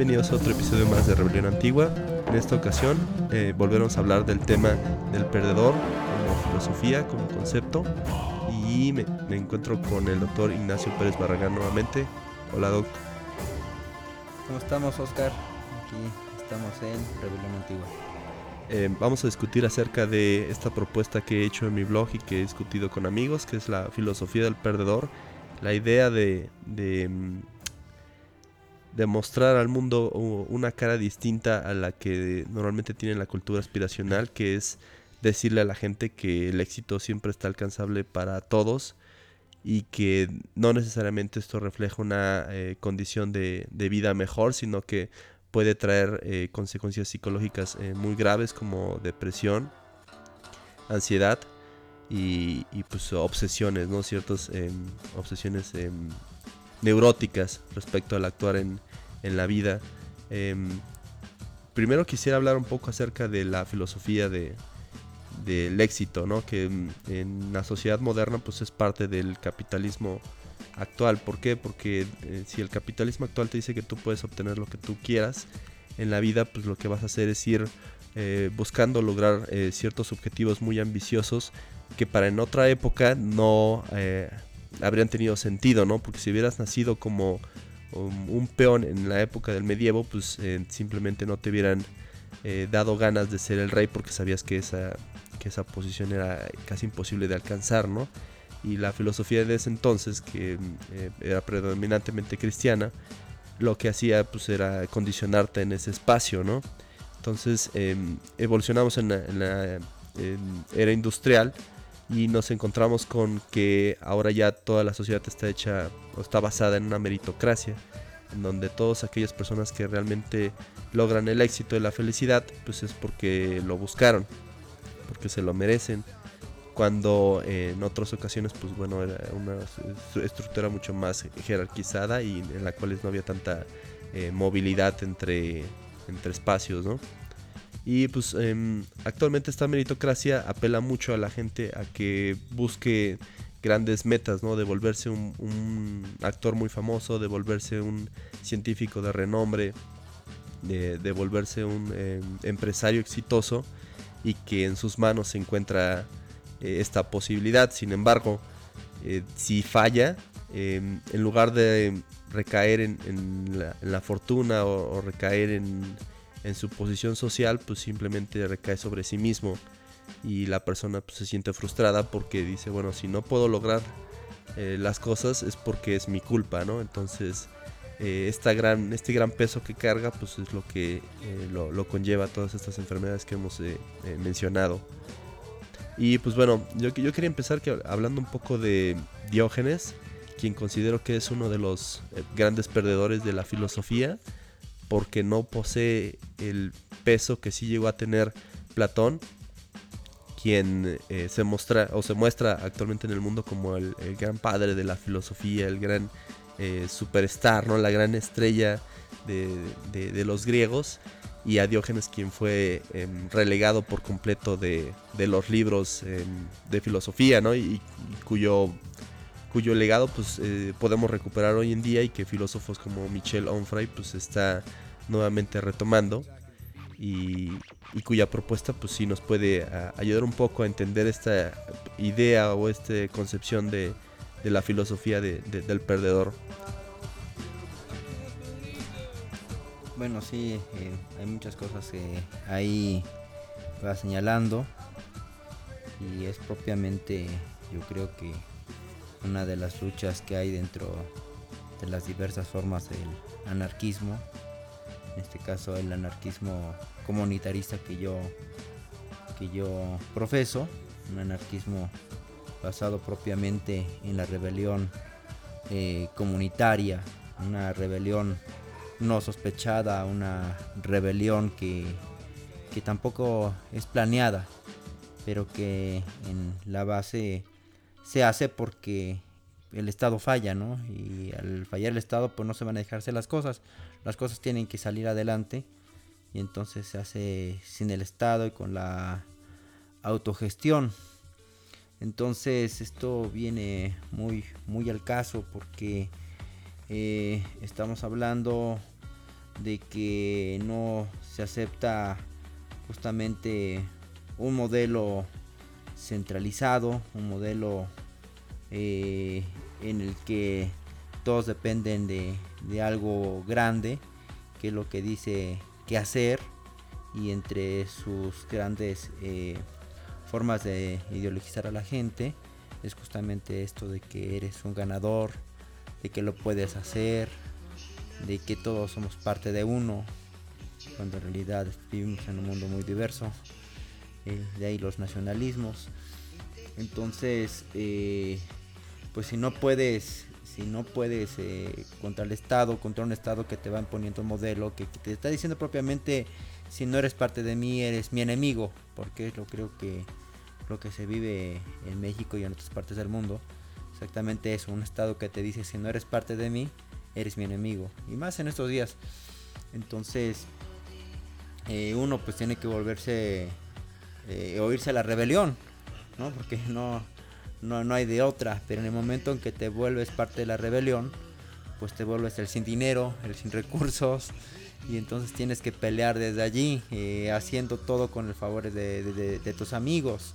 Bienvenidos a otro episodio más de Rebelión Antigua. En esta ocasión eh, volveremos a hablar del tema del perdedor como filosofía, como concepto. Y me, me encuentro con el doctor Ignacio Pérez Barragán nuevamente. Hola, doc. ¿Cómo estamos, Oscar? Aquí estamos en Rebelión Antigua. Eh, vamos a discutir acerca de esta propuesta que he hecho en mi blog y que he discutido con amigos, que es la filosofía del perdedor. La idea de, de, mm, de mostrar al mundo una cara distinta a la que normalmente tiene la cultura aspiracional, que es decirle a la gente que el éxito siempre está alcanzable para todos y que no necesariamente esto refleja una eh, condición de, de vida mejor, sino que puede traer eh, consecuencias psicológicas eh, muy graves como depresión, ansiedad y, y, pues obsesiones, ¿no? Ciertas em, obsesiones em, neuróticas respecto al actuar en, en la vida. Em, primero quisiera hablar un poco acerca de la filosofía de, del éxito, ¿no? Que en la sociedad moderna pues es parte del capitalismo actual. ¿Por qué? Porque eh, si el capitalismo actual te dice que tú puedes obtener lo que tú quieras en la vida, pues lo que vas a hacer es ir eh, buscando lograr eh, ciertos objetivos muy ambiciosos que para en otra época no habrían tenido sentido, ¿no? Porque si hubieras nacido como um, un peón en la época del medievo, pues eh, simplemente no te hubieran eh, dado ganas de ser el rey porque sabías que esa, que esa posición era casi imposible de alcanzar, ¿no? Y la filosofía de ese entonces, que eh, era predominantemente cristiana, lo que hacía pues era condicionarte en ese espacio, ¿no? Entonces eh, evolucionamos en la, era industrial y nos encontramos con que ahora ya toda la sociedad está hecha o está basada en una meritocracia, en donde todas aquellas personas que realmente logran el éxito y la felicidad, pues es porque lo buscaron, porque se lo merecen. Cuando en otras ocasiones, pues bueno, era una estru- estructura mucho más jerarquizada y en la cual no había tanta eh, movilidad entre, entre espacios, ¿no? Y pues em, actualmente esta meritocracia apela mucho a la gente a que busque grandes metas, ¿no? De volverse un, actor muy famoso, de volverse un científico de renombre, de, volverse un em, empresario exitoso y que en sus manos se encuentra eh, esta posibilidad. Sin embargo, eh, si falla, em, en lugar de recaer en, en la, en la fortuna o, o recaer en, en su posición social, pues simplemente recae sobre sí mismo y la persona pues, se siente frustrada porque dice, bueno, si no puedo lograr eh, las cosas es porque es mi culpa, ¿no? Entonces, eh, esta gran, este gran peso que carga, pues es lo que eh, lo, lo conlleva todas estas enfermedades que hemos eh, mencionado. Y pues bueno, yo, yo quería empezar que, hablando un poco de Diógenes, quien considero que es uno de los grandes perdedores de la filosofía, porque no posee el peso que sí llegó a tener Platón, quien eh, se muestra o se muestra actualmente en el mundo como el, gran padre de la filosofía, el gran eh, superstar, ¿no? la gran estrella de, los griegos, y a Diógenes quien fue em, relegado por completo de, los libros em, de filosofía, ¿no? y cuyo cuyo legado pues eh, podemos recuperar hoy en día y que filósofos como Michel Onfray pues está nuevamente retomando y, cuya propuesta pues sí nos puede a- ayudar un poco a entender esta idea o esta concepción de, de la filosofía de- de- del perdedor. Bueno, sí, eh, hay muchas cosas que ahí va señalando y es propiamente, yo creo que una de las luchas que hay dentro de las diversas formas del anarquismo, en este caso el anarquismo comunitarista que yo que yo profeso, un anarquismo basado propiamente en la rebelión eh, comunitaria, una rebelión no sospechada, una rebelión que, que tampoco es planeada, pero que en la base se hace porque el Estado falla, ¿no? Y al fallar el Estado, pues no se van a dejarse las cosas. Las cosas tienen que salir adelante. Y entonces se hace sin el Estado y con la autogestión. Entonces esto viene muy, muy al caso porque eh, estamos hablando de que no se acepta justamente un modelo centralizado, un modelo eh, en el que todos dependen de, algo grande, que es lo que dice que hacer, y entre sus grandes eh, formas de ideologizar a la gente es justamente esto de que eres un ganador, de que lo puedes hacer, de que todos somos parte de uno, cuando en realidad vivimos en un mundo muy diverso, eh, de ahí los nacionalismos. Entonces, eh, pues si no puedes, si no puedes eh, contra el Estado, contra un Estado que te va imponiendo un modelo, que, te está diciendo propiamente, si no eres parte de mí, eres mi enemigo, porque es lo creo que lo que se vive en México y en otras partes del mundo. Exactamente eso, un Estado que te dice, si no eres parte de mí, eres mi enemigo. Y más en estos días. Entonces, eh, uno pues tiene que volverse, eh, oírse a la rebelión, ¿no? Porque no, no, no hay de otra, pero en el momento en que te vuelves parte de la rebelión, pues te vuelves el sin dinero, el sin recursos, y entonces tienes que pelear desde allí, eh, haciendo todo con el favor de, tus amigos.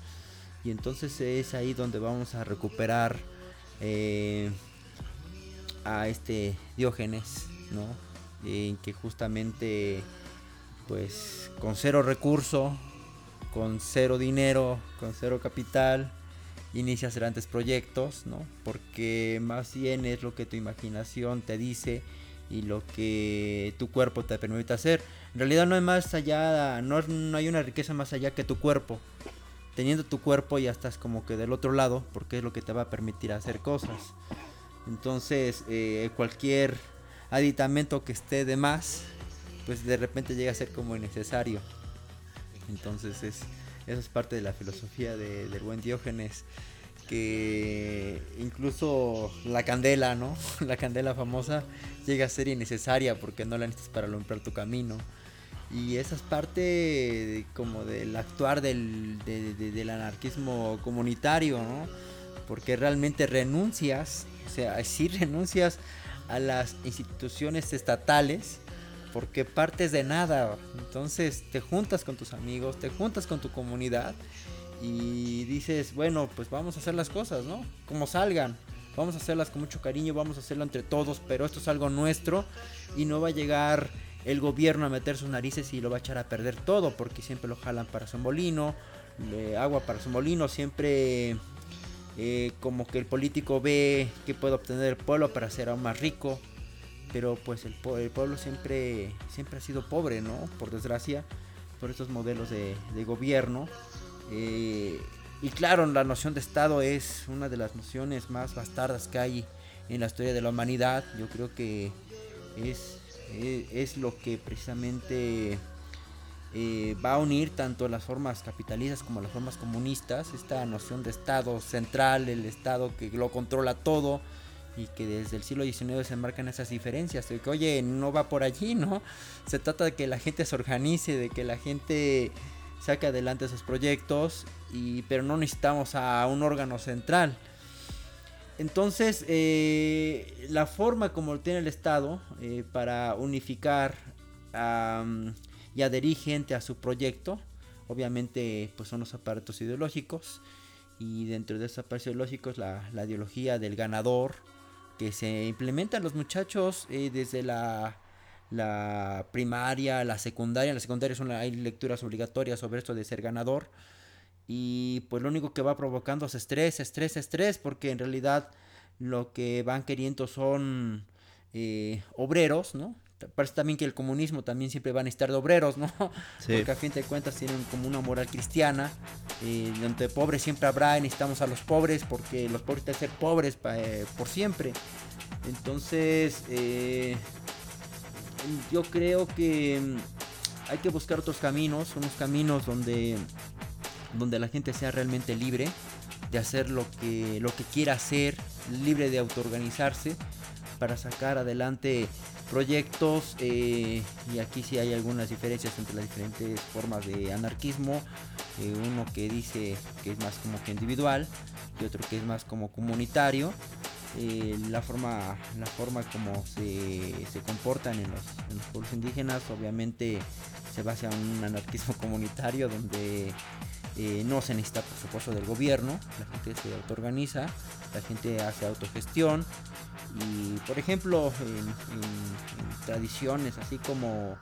Y entonces es ahí donde vamos a recuperar eh, a este Diógenes, ¿no? En que justamente, pues, con cero recurso, con cero dinero, con cero capital, inicias grandes proyectos, ¿no? Porque más bien es lo que tu imaginación te dice y lo que tu cuerpo te permite hacer. En realidad no hay más allá, no, no hay una riqueza más allá que tu cuerpo. Teniendo tu cuerpo ya estás como que del otro lado, porque es lo que te va a permitir hacer cosas. Entonces, eh, cualquier aditamento que esté de más, pues de repente llega a ser como innecesario. Entonces es, eso es parte de la filosofía de, del buen Diógenes. Que incluso la candela, ¿no? La candela famosa llega a ser innecesaria porque no la necesitas para alumbrar tu camino. Y esa es parte como del actuar del, del anarquismo comunitario, ¿no? Porque realmente renuncias, o sea, si renuncias a las instituciones estatales porque partes de nada. Entonces te juntas con tus amigos, te juntas con tu comunidad y dices, bueno, pues vamos a hacer las cosas, ¿no? Como salgan. Vamos a hacerlas con mucho cariño, vamos a hacerlo entre todos, pero esto es algo nuestro y no va a llegar el gobierno a meter sus narices y lo va a echar a perder todo, porque siempre lo jalan para su molino, agua para su molino, siempre eh, como que el político ve que puede obtener el pueblo para ser aún más rico, pero pues el, pueblo siempre, siempre ha sido pobre, ¿no? Por desgracia, por estos modelos de, gobierno. Eh, y claro, la noción de Estado es una de las nociones más bastardas que hay en la historia de la humanidad. Yo creo que es, es, lo que precisamente eh, va a unir tanto las formas capitalistas como las formas comunistas. Esta noción de Estado central, el Estado que lo controla todo y que desde el siglo XIX se marcan esas diferencias, de que oye, no va por allí, ¿no? Se trata de que la gente se organice, de que la gente saque adelante sus proyectos, y, pero no necesitamos a un órgano central. Entonces, eh, la forma como tiene el Estado eh, para unificar y adherir gente a su proyecto, obviamente pues son los aparatos ideológicos, y dentro de esos aparatos ideológicos la ideología del ganador, que se implementan los muchachos eh, desde la, la, primaria, la secundaria. En la secundaria son, hay lecturas obligatorias sobre esto de ser ganador. Y pues lo único que va provocando es estrés, estrés, estrés, porque en realidad lo que van queriendo son eh, obreros, ¿no? Parece también que el comunismo también siempre van a estar de obreros, ¿no? Sí. Porque a fin de cuentas tienen como una moral cristiana, eh, donde pobres siempre habrá y necesitamos a los pobres porque los pobres deben ser pobres pa- eh, por siempre. Entonces, eh, yo creo que mm, hay que buscar otros caminos, unos caminos donde, donde la gente sea realmente libre de hacer lo que, lo que quiera hacer, libre de autoorganizarse para sacar adelante proyectos eh, y aquí sí hay algunas diferencias entre las diferentes formas de anarquismo eh, uno que dice que es más como que individual y otro que es más como comunitario Eh, la forma la forma como se, se comportan en los, en los pueblos indígenas obviamente se basa en un anarquismo comunitario donde eh, no se necesita por supuesto del gobierno la gente se autoorganiza la gente hace autogestión y por ejemplo, en, tradiciones así como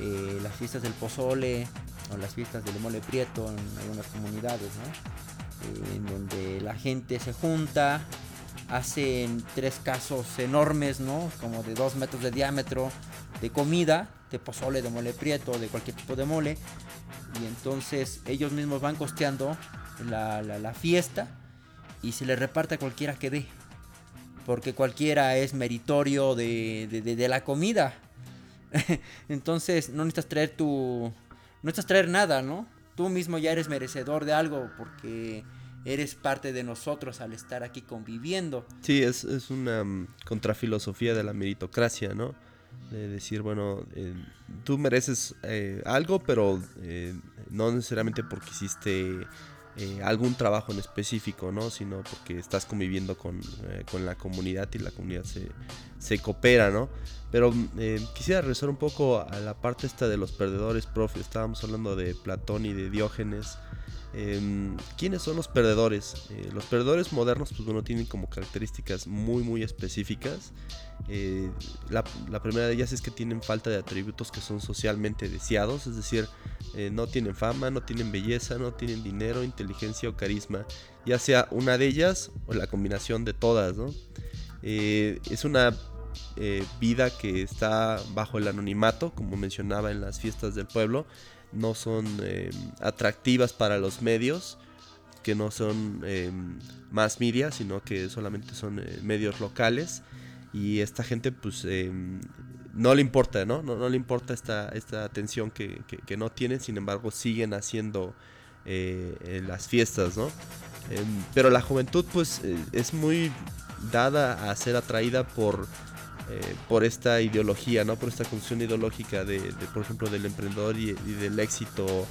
eh, las fiestas del pozole o las fiestas del mole prieto en algunas comunidades, ¿no? Eh, en donde la gente se junta, hacen tres casos enormes, ¿no? Como de dos metros de diámetro de comida, de pozole, de mole prieto, de cualquier tipo de mole. Y entonces ellos mismos van costeando la, la- fiesta y se le reparte a cualquiera que dé porque cualquiera es meritorio de, de- de- de la comida. Entonces no necesitas traer tu... No necesitas traer nada, ¿no? Tú mismo ya eres merecedor de algo porque eres parte de nosotros al estar aquí conviviendo. Sí, es, es una mm, contrafilosofía de la meritocracia, ¿no? De decir, bueno, eh, tú mereces eh, algo, pero eh, no necesariamente porque hiciste algún trabajo en específico, ¿no? Sino porque estás conviviendo con, con la comunidad y la comunidad se, se coopera, ¿no? Pero eh, quisiera regresar un poco a la parte esta de los perdedores, profe. Estábamos hablando de Platón y de Diógenes. Em, ¿Quiénes son los perdedores? Eh, los perdedores modernos, pues bueno, tienen como características muy, muy específicas. Eh, la, primera de ellas es que tienen falta de atributos que son socialmente deseados, es decir, no tienen fama, no tienen belleza, no tienen dinero, inteligencia o carisma, ya sea una de ellas o la combinación de todas, ¿no? Es una eh, vida que está bajo el anonimato, como mencionaba en las fiestas del pueblo, no son eh, atractivas para los medios, que no son eh, más media, sino que solamente son eh, medios locales. Y esta gente, pues, eh, no le importa, ¿no? No, le importa esta, esta atención que, que- que no tienen, sin embargo, siguen haciendo eh, las fiestas, ¿no? Em, pero la juventud, pues, es muy dada a ser atraída por eh, por esta ideología, ¿no? Por esta función ideológica de, de, por ejemplo, del emprendedor y, del éxito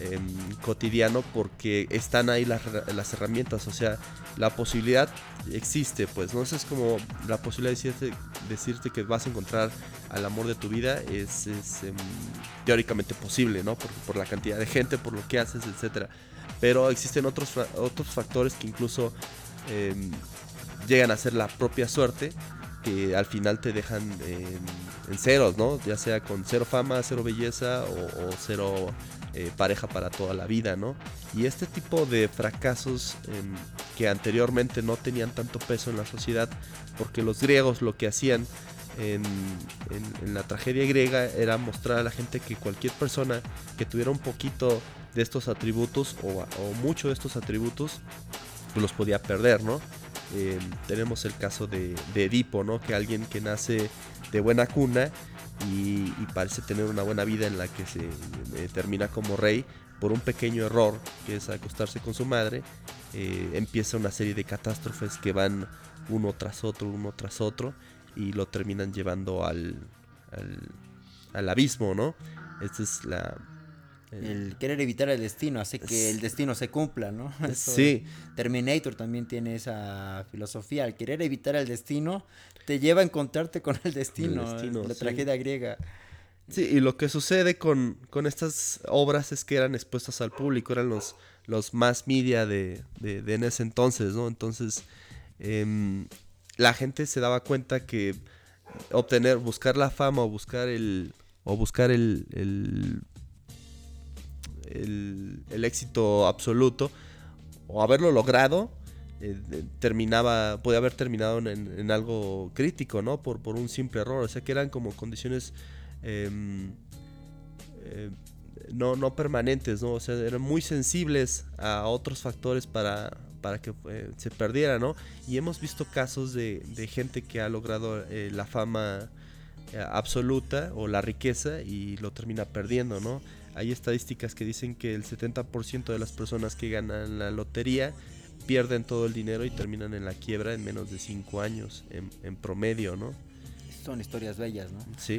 em, cotidiano, porque están ahí las, her- las herramientas, o sea, la posibilidad existe, pues, ¿no? Eso es como la posibilidad de decirte, que vas a encontrar al amor de tu vida es, em, teóricamente posible, ¿no? Por, por la cantidad de gente, por lo que haces, etcétera. Pero existen otros, otros factores que incluso em, llegan a ser la propia suerte que al final te dejan en, en ceros, ¿no? Ya sea con cero fama, cero belleza o, cero eh, pareja para toda la vida, ¿no? Y este tipo de fracasos em, que anteriormente no tenían tanto peso en la sociedad, porque los griegos lo que hacían en la tragedia griega era mostrar a la gente que cualquier persona que tuviera un poquito de estos atributos o, o mucho de estos atributos, pues los podía perder, ¿no? Eh, tenemos el caso de, de Edipo, ¿no? Que alguien que nace de buena cuna y, y parece tener una buena vida en la que se eh, termina como rey por un pequeño error que es acostarse con su madre, eh, empieza una serie de catástrofes que van uno tras otro, uno tras otro y lo terminan llevando al, al, al abismo, ¿no? Esta es la... El querer evitar el destino hace que el destino se cumpla, ¿no? Eso- sí, Terminator también tiene esa filosofía. El querer evitar el destino te lleva a encontrarte con el destino. destino, la sí. tragedia griega. Sí, y lo que sucede con, con estas obras es que eran expuestas al público, eran los, los más media de, de- de en ese entonces, ¿no? Entonces, em, la gente se daba cuenta que obtener, buscar la fama o buscar el, o buscar el, el, el, éxito absoluto, o haberlo logrado, eh, terminaba, podía haber terminado en, algo crítico, ¿no? Por, por un simple error. O sea que eran como condiciones em, eh, no, no permanentes, ¿no? O sea, eran muy sensibles a otros factores para, para que eh, se perdiera, ¿no? Y hemos visto casos de, de gente que ha logrado la fama absoluta o la riqueza y lo termina perdiendo, ¿no? Hay estadísticas que dicen que el 70% de las personas que ganan la lotería pierden todo el dinero y terminan en la quiebra en menos de 5 años, en, promedio, ¿no? Son historias bellas, ¿no? Sí.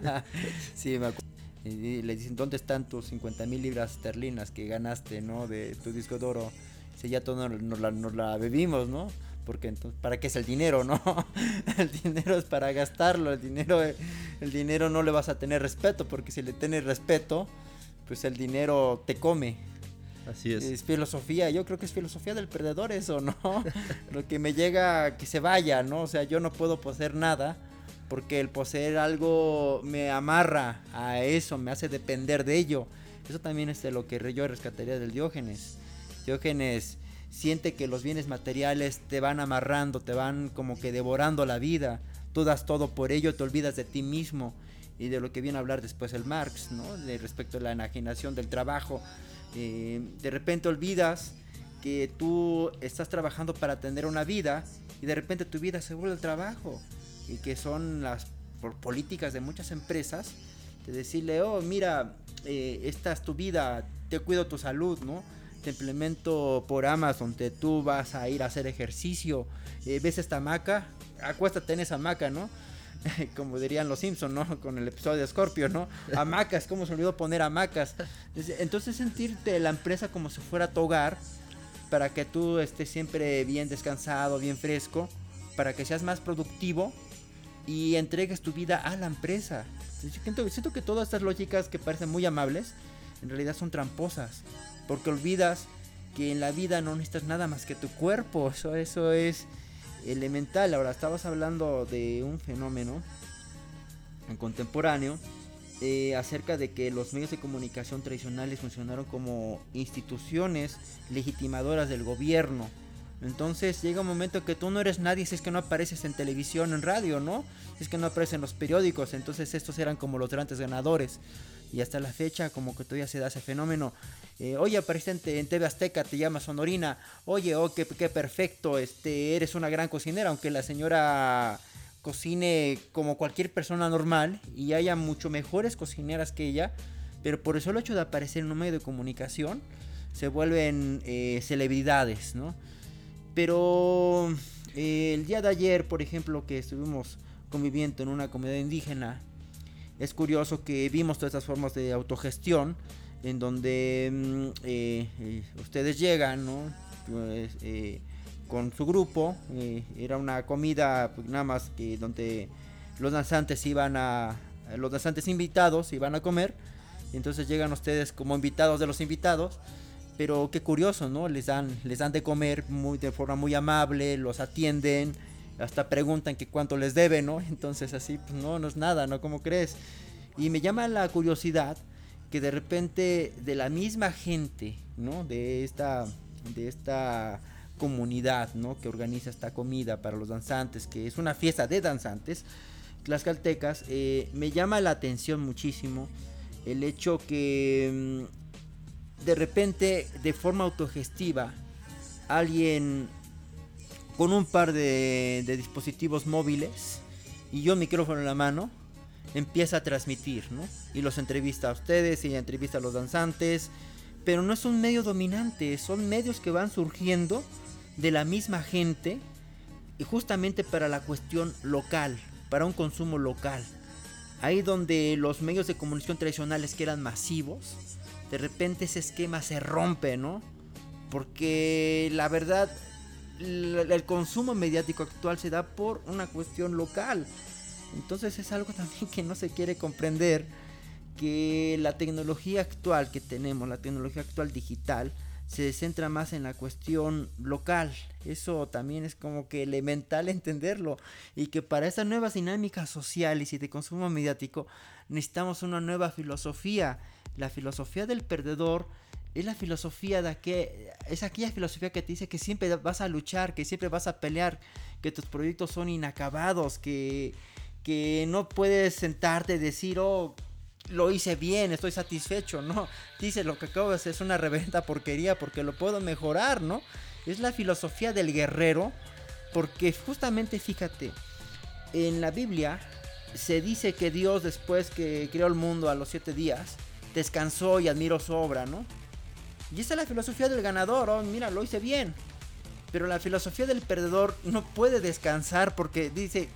sí, me acuerdo. Y le dicen, ¿dónde están tus 50 mil libras esterlinas que ganaste, ¿no? De tu disco de oro. Si ya todo nos la, nos la bebimos, ¿no? porque entonces para qué es el dinero, ¿no? el dinero es para gastarlo, el dinero el dinero no le vas a tener respeto porque si le tienes respeto, pues el dinero te come. Así es. Es filosofía, yo creo que es filosofía del perdedor eso, ¿no? Lo que me llega que se vaya, ¿no? O sea, yo no puedo poseer nada porque el poseer algo me amarra a eso, me hace depender de ello. Eso también es de lo que yo rescataría del Diógenes. Diógenes siente que los bienes materiales te van amarrando, te van como que devorando la vida. Tú das todo por ello, te olvidas de ti mismo y de lo que viene a hablar después el Marx, ¿no? De respecto a la enajenación del trabajo. Eh, de repente olvidas que tú estás trabajando para tener una vida y de repente tu vida se vuelve el trabajo y que son las por políticas de muchas empresas de decirle, oh, mira, eh, esta es tu vida, te cuido tu salud, ¿no? Te implemento por Amazon, tú vas a ir a hacer ejercicio, eh, ves esta hamaca, acuéstate en esa hamaca, ¿no? como dirían los Simpson, ¿no? Con el episodio de Scorpio, ¿no? Hamacas, ¿cómo se olvidó poner hamacas? Entonces sentirte la empresa como si fuera tu hogar, para que tú estés siempre bien descansado, bien fresco, para que seas más productivo y entregues tu vida a la empresa. Siento, que todas estas lógicas que parecen muy amables, en realidad son tramposas, porque olvidas que en la vida no necesitas nada más que tu cuerpo, eso, eso es elemental. Ahora, estabas hablando de un fenómeno contemporáneo eh, acerca de que los medios de comunicación tradicionales funcionaron como instituciones legitimadoras del gobierno. Entonces llega un momento que tú no eres nadie si es que no apareces en televisión, en radio, ¿no? Si es que no apareces en los periódicos. Entonces estos eran como los grandes ganadores. Y hasta la fecha como que todavía se da ese fenómeno. Eh, oye, apareciste en TV Azteca, te llamas Sonorina. Oye, oh, qué, perfecto, este, eres una gran cocinera, aunque la señora cocine como cualquier persona normal y haya mucho mejores cocineras que ella, pero por el solo hecho de aparecer en un medio de comunicación, se vuelven eh, celebridades, ¿no? Pero eh, el día de ayer, por ejemplo, que estuvimos conviviendo en una comunidad indígena, es curioso que vimos todas estas formas de autogestión en donde mm, eh, eh, ustedes llegan, ¿no? Pues, eh, con su grupo, era una comida pues, nada más que donde los danzantes iban a, los danzantes invitados iban a comer, entonces llegan ustedes como invitados de los invitados, pero qué curioso, ¿no? Les dan, les dan de comer muy, de forma muy amable, los atienden, hasta preguntan que cuánto les deben, ¿no? Entonces así, pues no, no es nada, ¿no? ¿Cómo crees? Y me llama la curiosidad que de repente de la misma gente, ¿no? De esta, de esta comunidad, ¿no? Que organiza esta comida para los danzantes, que es una fiesta de danzantes, tlaxcaltecas, eh, me llama la atención muchísimo el hecho que mm, de repente, de forma autogestiva, alguien con un par de, dispositivos móviles y yo micrófono en la mano, empieza a transmitir, ¿no? Y los entrevista a ustedes y entrevista a los danzantes, pero no es un medio dominante, son medios que van surgiendo de la misma gente y justamente para la cuestión local, para un consumo local. Ahí donde los medios de comunicación tradicionales que eran masivos, de repente ese esquema se rompe, ¿no? Porque la verdad, el consumo mediático actual se da por una cuestión local. Entonces es algo también que no se quiere comprender que la tecnología actual que tenemos, la tecnología actual digital, se centra más en la cuestión local. Eso también es como que elemental entenderlo. Y que para estas nuevas dinámicas sociales y de consumo mediático necesitamos una nueva filosofía. La filosofía del perdedor es la filosofía de que es aquella filosofía que te dice que siempre vas a luchar, que siempre vas a pelear, que tus proyectos son inacabados, que, que no puedes sentarte y decir, oh, lo hice bien, estoy satisfecho, ¿no? Dice, lo que acabo de hacer es una reverenda porquería porque lo puedo mejorar, ¿no? Es la filosofía del guerrero, porque justamente fíjate, en la Biblia se dice que Dios después que creó el mundo a los siete días, descansó y admiró su obra, ¿no? Y esa es la filosofía del ganador, oh, mira, lo hice bien. Pero la filosofía del perdedor no puede descansar porque dice,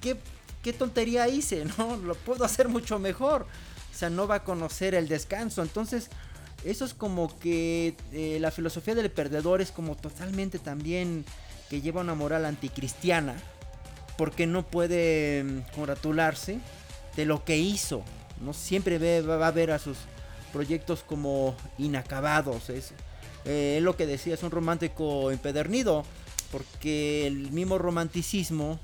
¿qué, qué tontería hice? ¿No? Lo puedo hacer mucho mejor. O sea, no va a conocer el descanso. Entonces, eso es como que eh, la filosofía del perdedor es como totalmente también que lleva una moral anticristiana. Porque no puede mm, congratularse de lo que hizo. No siempre va a ver a sus proyectos como inacabados. Es, eh, lo que decía, es un romántico empedernido, porque el mismo romanticismo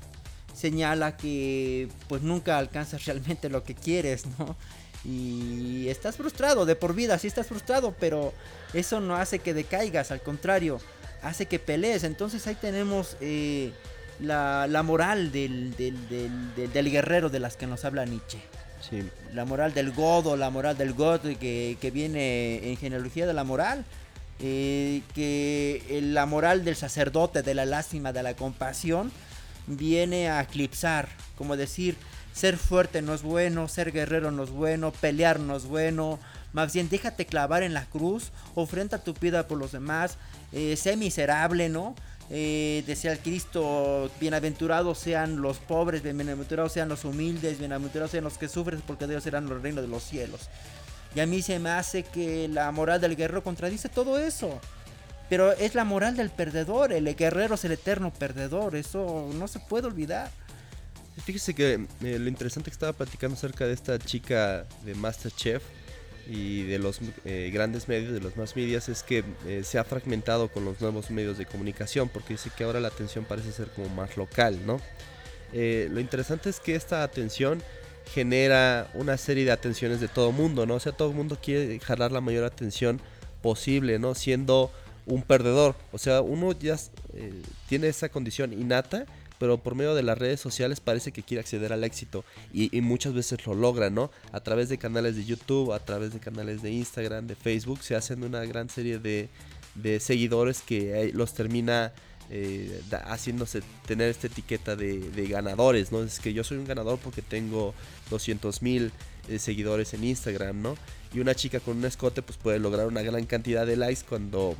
señala que pues nunca alcanzas realmente lo que quieres, ¿no? Y estás frustrado de por vida, sí estás frustrado, pero eso no hace que decaigas, al contrario, hace que pelees. Entonces ahí tenemos eh, la, moral del, del guerrero de las que nos habla Nietzsche. La moral del godo, la moral del god que, que viene en genealogía de la moral. Eh, que la moral del sacerdote, de la lástima, de la compasión, viene a eclipsar, como decir, ser fuerte no es bueno, ser guerrero no es bueno, pelear no es bueno, más bien déjate clavar en la cruz, ofrenda tu vida por los demás, eh, sé miserable, ¿no? Eh, decía el Cristo, bienaventurados sean los pobres, bienaventurados sean los humildes, bienaventurados sean los que sufren, porque Dios serán los reinos de los cielos. Y a mí se me hace que la moral del guerrero contradice todo eso. Pero es la moral del perdedor, el guerrero es el eterno perdedor, eso no se puede olvidar. Fíjese que eh, lo interesante que estaba platicando acerca de esta chica de Masterchef, y de los eh, grandes medios, de los más medias, es que eh, se ha fragmentado con los nuevos medios de comunicación, porque dice que ahora la atención parece ser como más local, ¿no? Eh, lo interesante es que esta atención genera una serie de atenciones de todo mundo, ¿no? O sea, todo el mundo quiere jalar la mayor atención posible, ¿no? Siendo un perdedor. O sea, uno ya tiene esa condición innata pero por medio de las redes sociales parece que quiere acceder al éxito y, muchas veces lo logra, ¿no? A través de canales de YouTube, a través de canales de Instagram, de Facebook, se hacen una gran serie de, seguidores que los termina eh, haciéndose tener esta etiqueta de, ganadores, ¿no? Es que yo soy un ganador porque tengo 200 mil eh, seguidores en Instagram, ¿no? Y una chica con un escote pues puede lograr una gran cantidad de likes cuando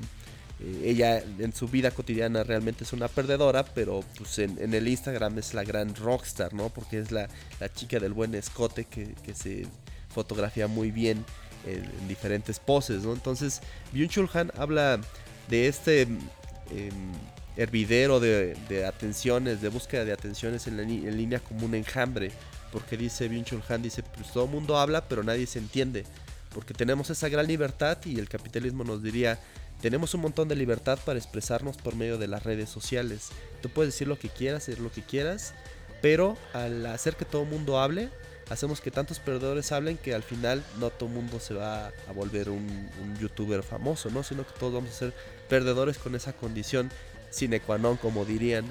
eh, ella en su vida cotidiana realmente es una perdedora, pero pues en, el Instagram es la gran rockstar, ¿no? Porque es la, chica del buen escote que, se fotografía muy bien en, diferentes poses, ¿no? Entonces, Byung-Chul Han habla de este em, hervidero de, atenciones, de búsqueda de atenciones en, en, línea como un enjambre, porque dice Byung-Chul Han, dice, pues todo el mundo habla, pero nadie se entiende, porque tenemos esa gran libertad y el capitalismo nos diría, tenemos un montón de libertad para expresarnos por medio de las redes sociales. Tú puedes decir lo que quieras, hacer lo que quieras, pero al hacer que todo el mundo hable, hacemos que tantos perdedores hablen que al final no todo el mundo se va a volver un, youtuber famoso, ¿no? Sino que todos vamos a ser perdedores con esa condición sine qua non, como dirían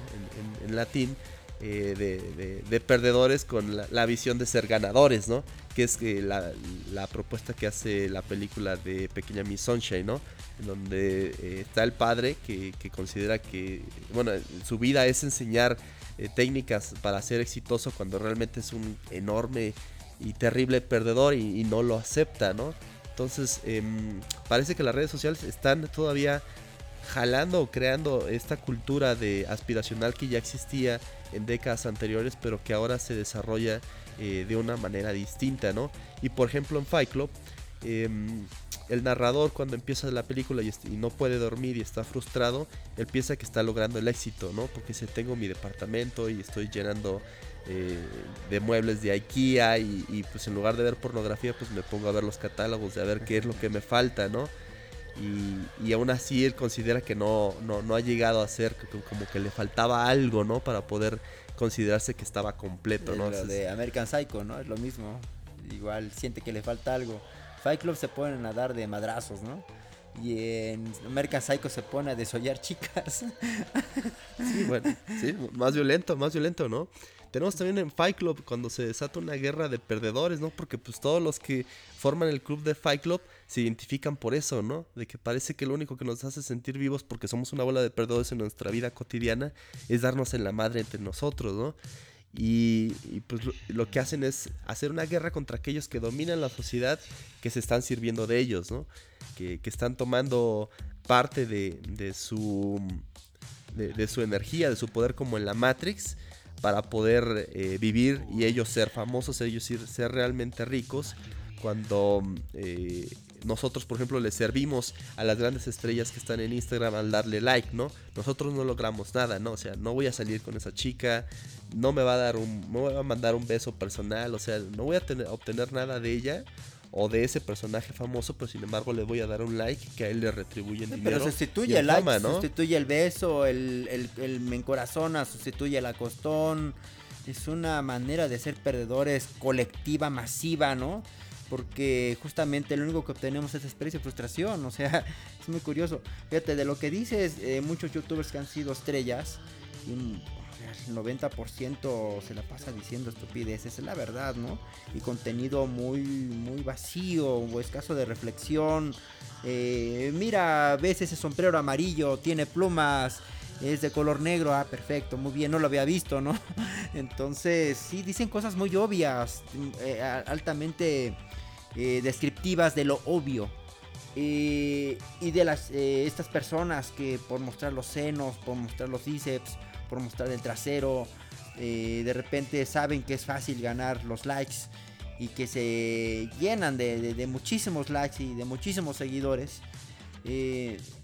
en latín, eh, de, perdedores con la, visión de ser ganadores, ¿no? Que es que la, propuesta que hace la película de Pequeña Miss Sunshine, ¿no? En donde eh, está el padre que, considera que, bueno, su vida es enseñar eh, técnicas para ser exitoso cuando realmente es un enorme y terrible perdedor y, no lo acepta, ¿no? Entonces, em, parece que las redes sociales están todavía jalando o creando esta cultura de aspiracional que ya existía en décadas anteriores, pero que ahora se desarrolla eh, de una manera distinta, ¿no? Y por ejemplo en Fight em, el narrador cuando empieza la película y, no puede dormir y está frustrado, él piensa que está logrando el éxito, ¿no? Porque si tengo mi departamento y estoy llenando eh, de muebles de IKEA y, y, pues en lugar de ver pornografía pues me pongo a ver los catálogos de a ver qué es lo que me falta, ¿no? Y, aún así él considera que no, no, ha llegado a ser como que le faltaba algo, ¿no? Para poder considerarse que estaba completo, ¿no? de American Psycho, ¿no? Es lo mismo. Igual siente que le falta algo. Fight Club se ponen a dar de madrazos, ¿no? y en American Psycho se pone a desollar chicas. Sí, bueno, sí, más violento, más violento, ¿no? Tenemos también en Fight Club cuando se desata una guerra de perdedores, ¿no? Porque pues todos los que forman el club de Fight Club se identifican por eso, ¿no? De que parece que lo único que nos hace sentir vivos porque somos una bola de perdedores en nuestra vida cotidiana es darnos en la madre entre nosotros, ¿no? Y, pues lo, que hacen es hacer una guerra contra aquellos que dominan la sociedad que se están sirviendo de ellos, ¿no? Que, están tomando parte de, su, de, su energía, de su poder como en la Matrix para poder eh, vivir y ellos ser famosos, ellos ser realmente ricos cuando eh, nosotros, por ejemplo, le servimos a las grandes estrellas que están en Instagram al darle like, ¿no? Nosotros no logramos nada, ¿no? O sea, no voy a salir con esa chica, no me va a dar un, no me va a mandar un beso personal, o sea, no voy a tener, obtener nada de ella o de ese personaje famoso, pero sin embargo le voy a dar un like que a él le retribuyen dinero. Pero sustituye el like, sustituye el beso, el, el, el me encorazona, sustituye el acostón. Es una manera de ser perdedores colectiva, masiva, ¿no? Porque justamente lo único que obtenemos es experiencia y frustración, o sea, es muy curioso. Fíjate, de lo que dices, eh, muchos youtubers que han sido estrellas, el 90% se la pasa diciendo estupideces, es la verdad, ¿no? Y contenido muy, muy vacío o escaso de reflexión. Eh, mira, ves ese sombrero amarillo, tiene plumas, es de color negro, ah, perfecto, muy bien, no lo había visto, ¿no? Entonces, sí, dicen cosas muy obvias, eh, altamente eh, descriptivas de lo obvio. Eh, y de las, estas personas que por mostrar los senos, por mostrar los bíceps, por mostrar el trasero, de repente saben que es fácil ganar los likes y que se llenan de, muchísimos likes y de muchísimos seguidores.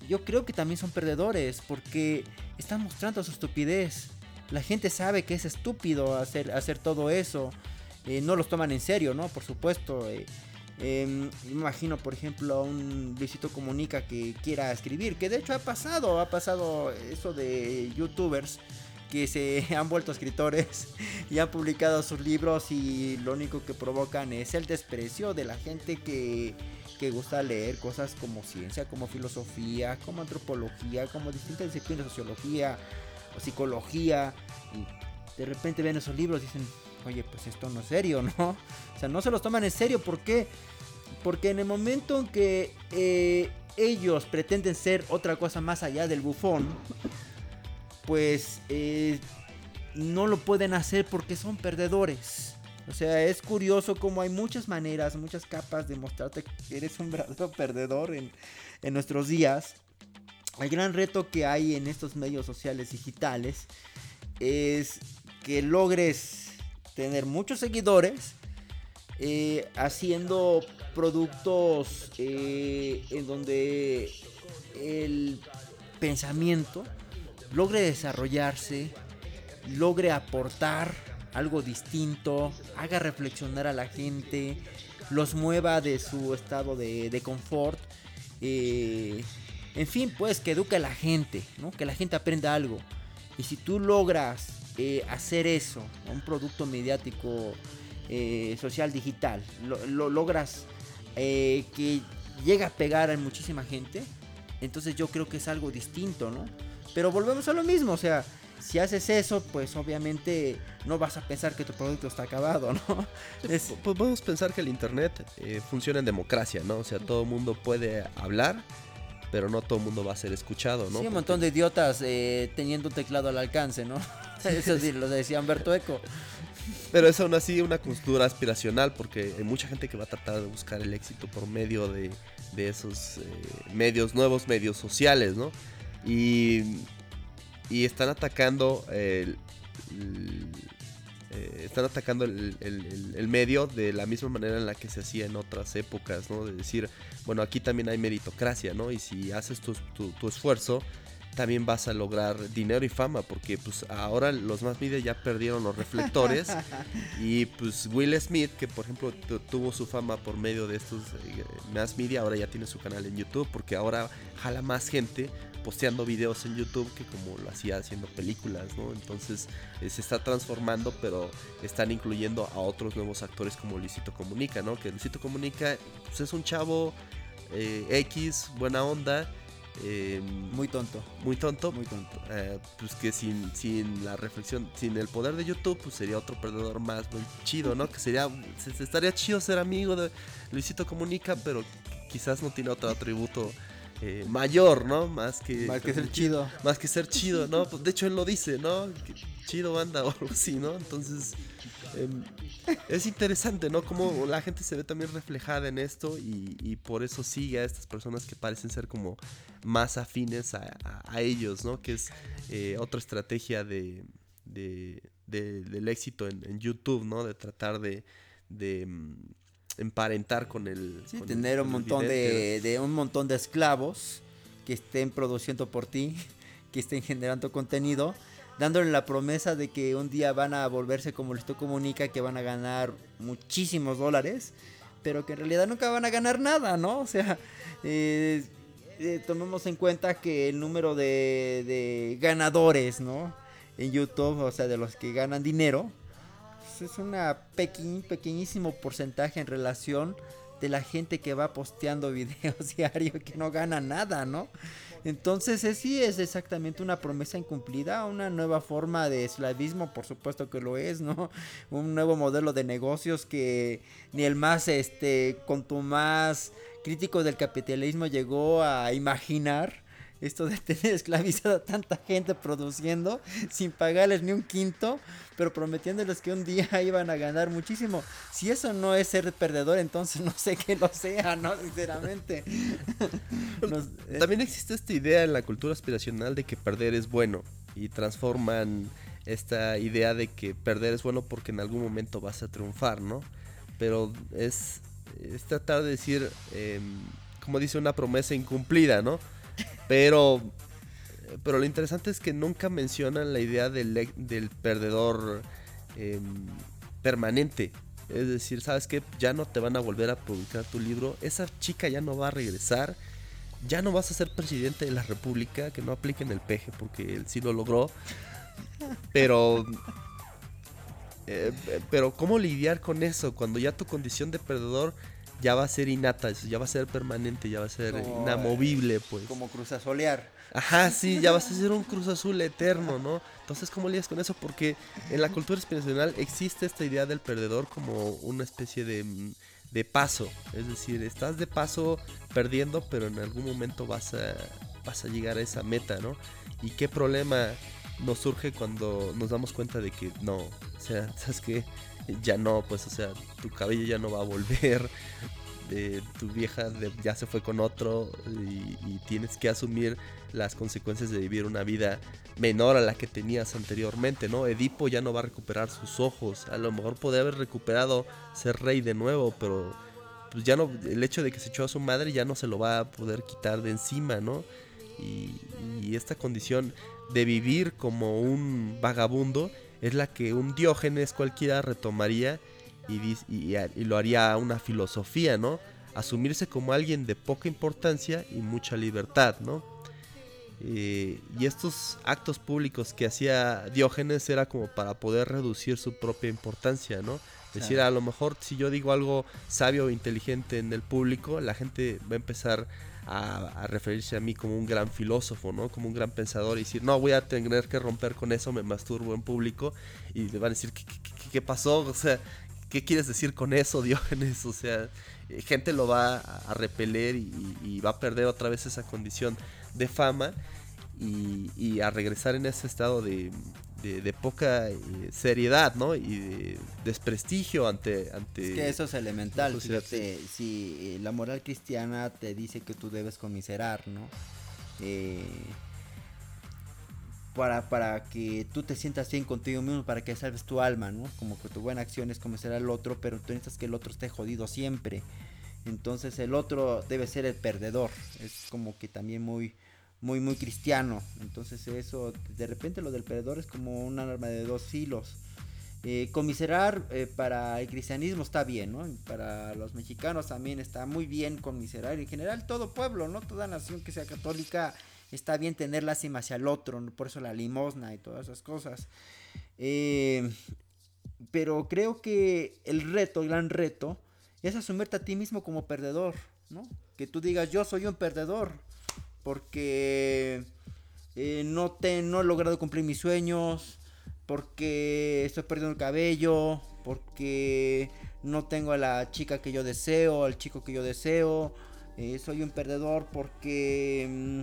Yo creo que también son perdedores porque están mostrando su estupidez. La gente sabe que es estúpido hacer, hacer todo eso. no los toman en serio, ¿no? Por supuesto. Em, me imagino, por ejemplo, a un Luisito Comunica que quiera escribir, que de hecho ha pasado, ha pasado eso de youtubers que se han vuelto escritores y han publicado sus libros y lo único que provocan es el desprecio de la gente que, que gusta leer cosas como ciencia, como filosofía, como antropología, como distintas disciplinas, sociología o psicología. Y de repente ven esos libros y dicen, oye, pues esto no es serio, ¿no? O sea, no se los toman en serio. ¿Por qué? Porque en el momento en que eh, ellos pretenden ser otra cosa más allá del bufón, pues eh, no lo pueden hacer porque son perdedores. O sea, es curioso como hay muchas maneras, muchas capas de mostrarte que eres un verdadero perdedor en, en nuestros días. El gran reto que hay en estos medios sociales digitales es que logres tener muchos seguidores eh, haciendo productos eh, en donde el pensamiento logre desarrollarse, logre aportar algo distinto, haga reflexionar a la gente, los mueva de su estado de, confort. Eh, en fin, pues que eduque a la gente, ¿no? que la gente aprenda algo. Y si tú logras eh, hacer eso, un producto mediático eh, social digital, lo, logras eh, que llega a pegar a muchísima gente, entonces yo creo que es algo distinto, ¿no? Pero volvemos a lo mismo, o sea, si haces eso, pues obviamente no vas a pensar que tu producto está acabado, ¿no? Pues podemos pensar que el Internet funciona en democracia, ¿no? O sea, todo el mundo puede hablar pero no todo el mundo va a ser escuchado, ¿no? Sí, un montón de idiotas eh, teniendo un teclado al alcance, ¿no? Eso sí, lo decía Humberto Eco. Pero es aún así una cultura aspiracional porque hay mucha gente que va a tratar de buscar el éxito por medio de, esos eh, medios nuevos, medios sociales, ¿no? Y, y están atacando el eh, están atacando el, medio de la misma manera en la que se hacía en otras épocas, ¿no? De decir, bueno, aquí también hay meritocracia, ¿no? Y si haces tu, tu, esfuerzo, también vas a lograr dinero y fama, porque pues ahora los más media ya perdieron los reflectores y pues Will Smith, que por ejemplo tuvo su fama por medio de estos eh, más media, ahora ya tiene su canal en YouTube, porque ahora jala más gente posteando videos en YouTube que como lo hacía haciendo películas, ¿no? Entonces eh, se está transformando, pero están incluyendo a otros nuevos actores como Luisito Comunica, ¿no? Que Luisito Comunica pues, es un chavo eh, X, buena onda. eh, Muy tonto. muy tonto. Muy tonto. eh, pues que sin, sin la reflexión, sin el poder de YouTube, pues sería otro perdedor más muy chido, ¿no? Que sería, se- se estaría chido ser amigo de Luisito Comunica, pero quizás no tiene otro atributo eh, mayor, ¿no? Más que... Más que ser chido. Más que ser chido, ¿no? Pues, de hecho él lo dice, ¿no? Que chido banda o algo así, ¿no? Entonces em, es interesante, ¿no? Cómo la gente se ve también reflejada en esto y, y por eso sigue a estas personas que parecen ser como más afines a, a- a ellos, ¿no? Que es eh, otra estrategia de, de- de- del éxito en, en YouTube, ¿no? De tratar de, de, mm, emparentar con el... Sí, con el- tener un montón de, de un montón de esclavos que estén produciendo por ti, que estén generando contenido, dándole la promesa de que un día van a volverse como Listo Comunica, que van a ganar muchísimos dólares, pero que en realidad nunca van a ganar nada, ¿no? O sea, eh, eh, tomemos en cuenta que el número de, de ganadores, ¿no? En YouTube, o sea, de los que ganan dinero, es una pequeñ, pequeñísimo porcentaje en relación de la gente que va posteando videos diario que no gana nada, ¿no? Entonces es, sí es exactamente una promesa incumplida, una nueva forma de esclavismo, por supuesto que lo es, ¿no? Un nuevo modelo de negocios que ni el más, este, con tu más crítico del capitalismo llegó a imaginar. Esto de tener esclavizado a tanta gente produciendo sin pagarles ni un quinto, pero prometiéndoles que un día iban a ganar muchísimo. Si eso no es ser perdedor, entonces no sé qué lo sea, ¿no? Sinceramente. Nos- eh, También existe esta idea en la cultura aspiracional de que perder es bueno y transforman esta idea de que perder es bueno porque en algún momento vas a triunfar, ¿no? Pero es, tratar de decir, em, como dice, una promesa incumplida, ¿no? Pero, pero lo interesante es que nunca mencionan la idea del, ex- del perdedor em, permanente. Es decir, ¿sabes qué? Ya no te van a volver a publicar tu libro. Esa chica ya no va a regresar ya no vas a ser presidente de la república, que no apliquen el peje porque él sí lo logró. Pero eh, pero cómo lidiar con eso cuando ya tu condición de perdedor ya va a ser innata, eso ya va a ser permanente, ya va a ser Como, inamovible, pues. como cruzazolear. Ajá, sí, ya vas a ser un cruz azul eterno, ¿no? Entonces, ¿cómo lidias con eso? Porque en la cultura espiritual existe esta idea del perdedor como una especie de, mm, de paso. Es decir, estás de paso perdiendo, pero en algún momento vas a, vas a llegar a esa meta, ¿no? Y qué problema nos surge cuando nos damos cuenta de que no, o sea, ¿sabes qué? Ya no, pues, o sea, tu cabello ya no va a volver, de tu vieja ya se fue con otro y, y tienes que asumir las consecuencias de vivir una vida menor a la que tenías anteriormente, ¿no? Edipo ya no va a recuperar sus ojos, a lo mejor podría haber recuperado ser rey de nuevo, pero pues ya no, el hecho de que se echó a su madre ya no se lo va a poder quitar de encima, ¿no? Y, y esta condición de vivir como un vagabundo es la que un Diógenes cualquiera retomaría y, dis- y- y lo haría una filosofía, ¿no? Asumirse como alguien de poca importancia y mucha libertad, ¿no? Eh, y estos actos públicos que hacía Diógenes era como para poder reducir su propia importancia, ¿no? Decir, Claro. a lo mejor si yo digo algo sabio o inteligente en el público, la gente va a empezar a, referirse a mí como un gran filósofo, ¿no? Como un gran pensador y decir, no, voy a tener que romper con eso, me masturbo en público y le van a decir, ¿qué, qué- pasó? O sea, ¿qué quieres decir con eso, Diógenes? O sea, eh, gente lo va a, a repeler y, y va a perder otra vez esa condición de fama y, y a regresar en ese estado de, de- de poca eh, seriedad, ¿no? Y de desprestigio ante... ante Es que eso es elemental. Fíjate, si eh, la moral cristiana te dice que tú debes conmiserar, ¿no? Eh, para, para que tú te sientas bien contigo mismo, para que salves tu alma, ¿no? Como que tu buena acción es convencer al otro, pero tú necesitas que el otro esté jodido siempre. Entonces el otro debe ser el perdedor. Es como que también muy, muy, muy cristiano. Entonces eso, de repente lo del perdedor es como un arma de dos filos. Eh, conmiserar eh, para el cristianismo está bien, ¿no? Para los mexicanos también está muy bien conmiserar. En general todo pueblo, ¿no? Toda nación que sea católica está bien tener lástima hacia el otro. Por eso la limosna y todas esas cosas. Eh, pero creo que el reto, el gran reto, es asumirte a ti mismo como perdedor, ¿no? que tú digas yo soy un perdedor, porque eh, no, te, no he logrado cumplir mis sueños, porque estoy perdiendo el cabello, porque no tengo a la chica que yo deseo, al chico que yo deseo, eh, soy un perdedor porque mm,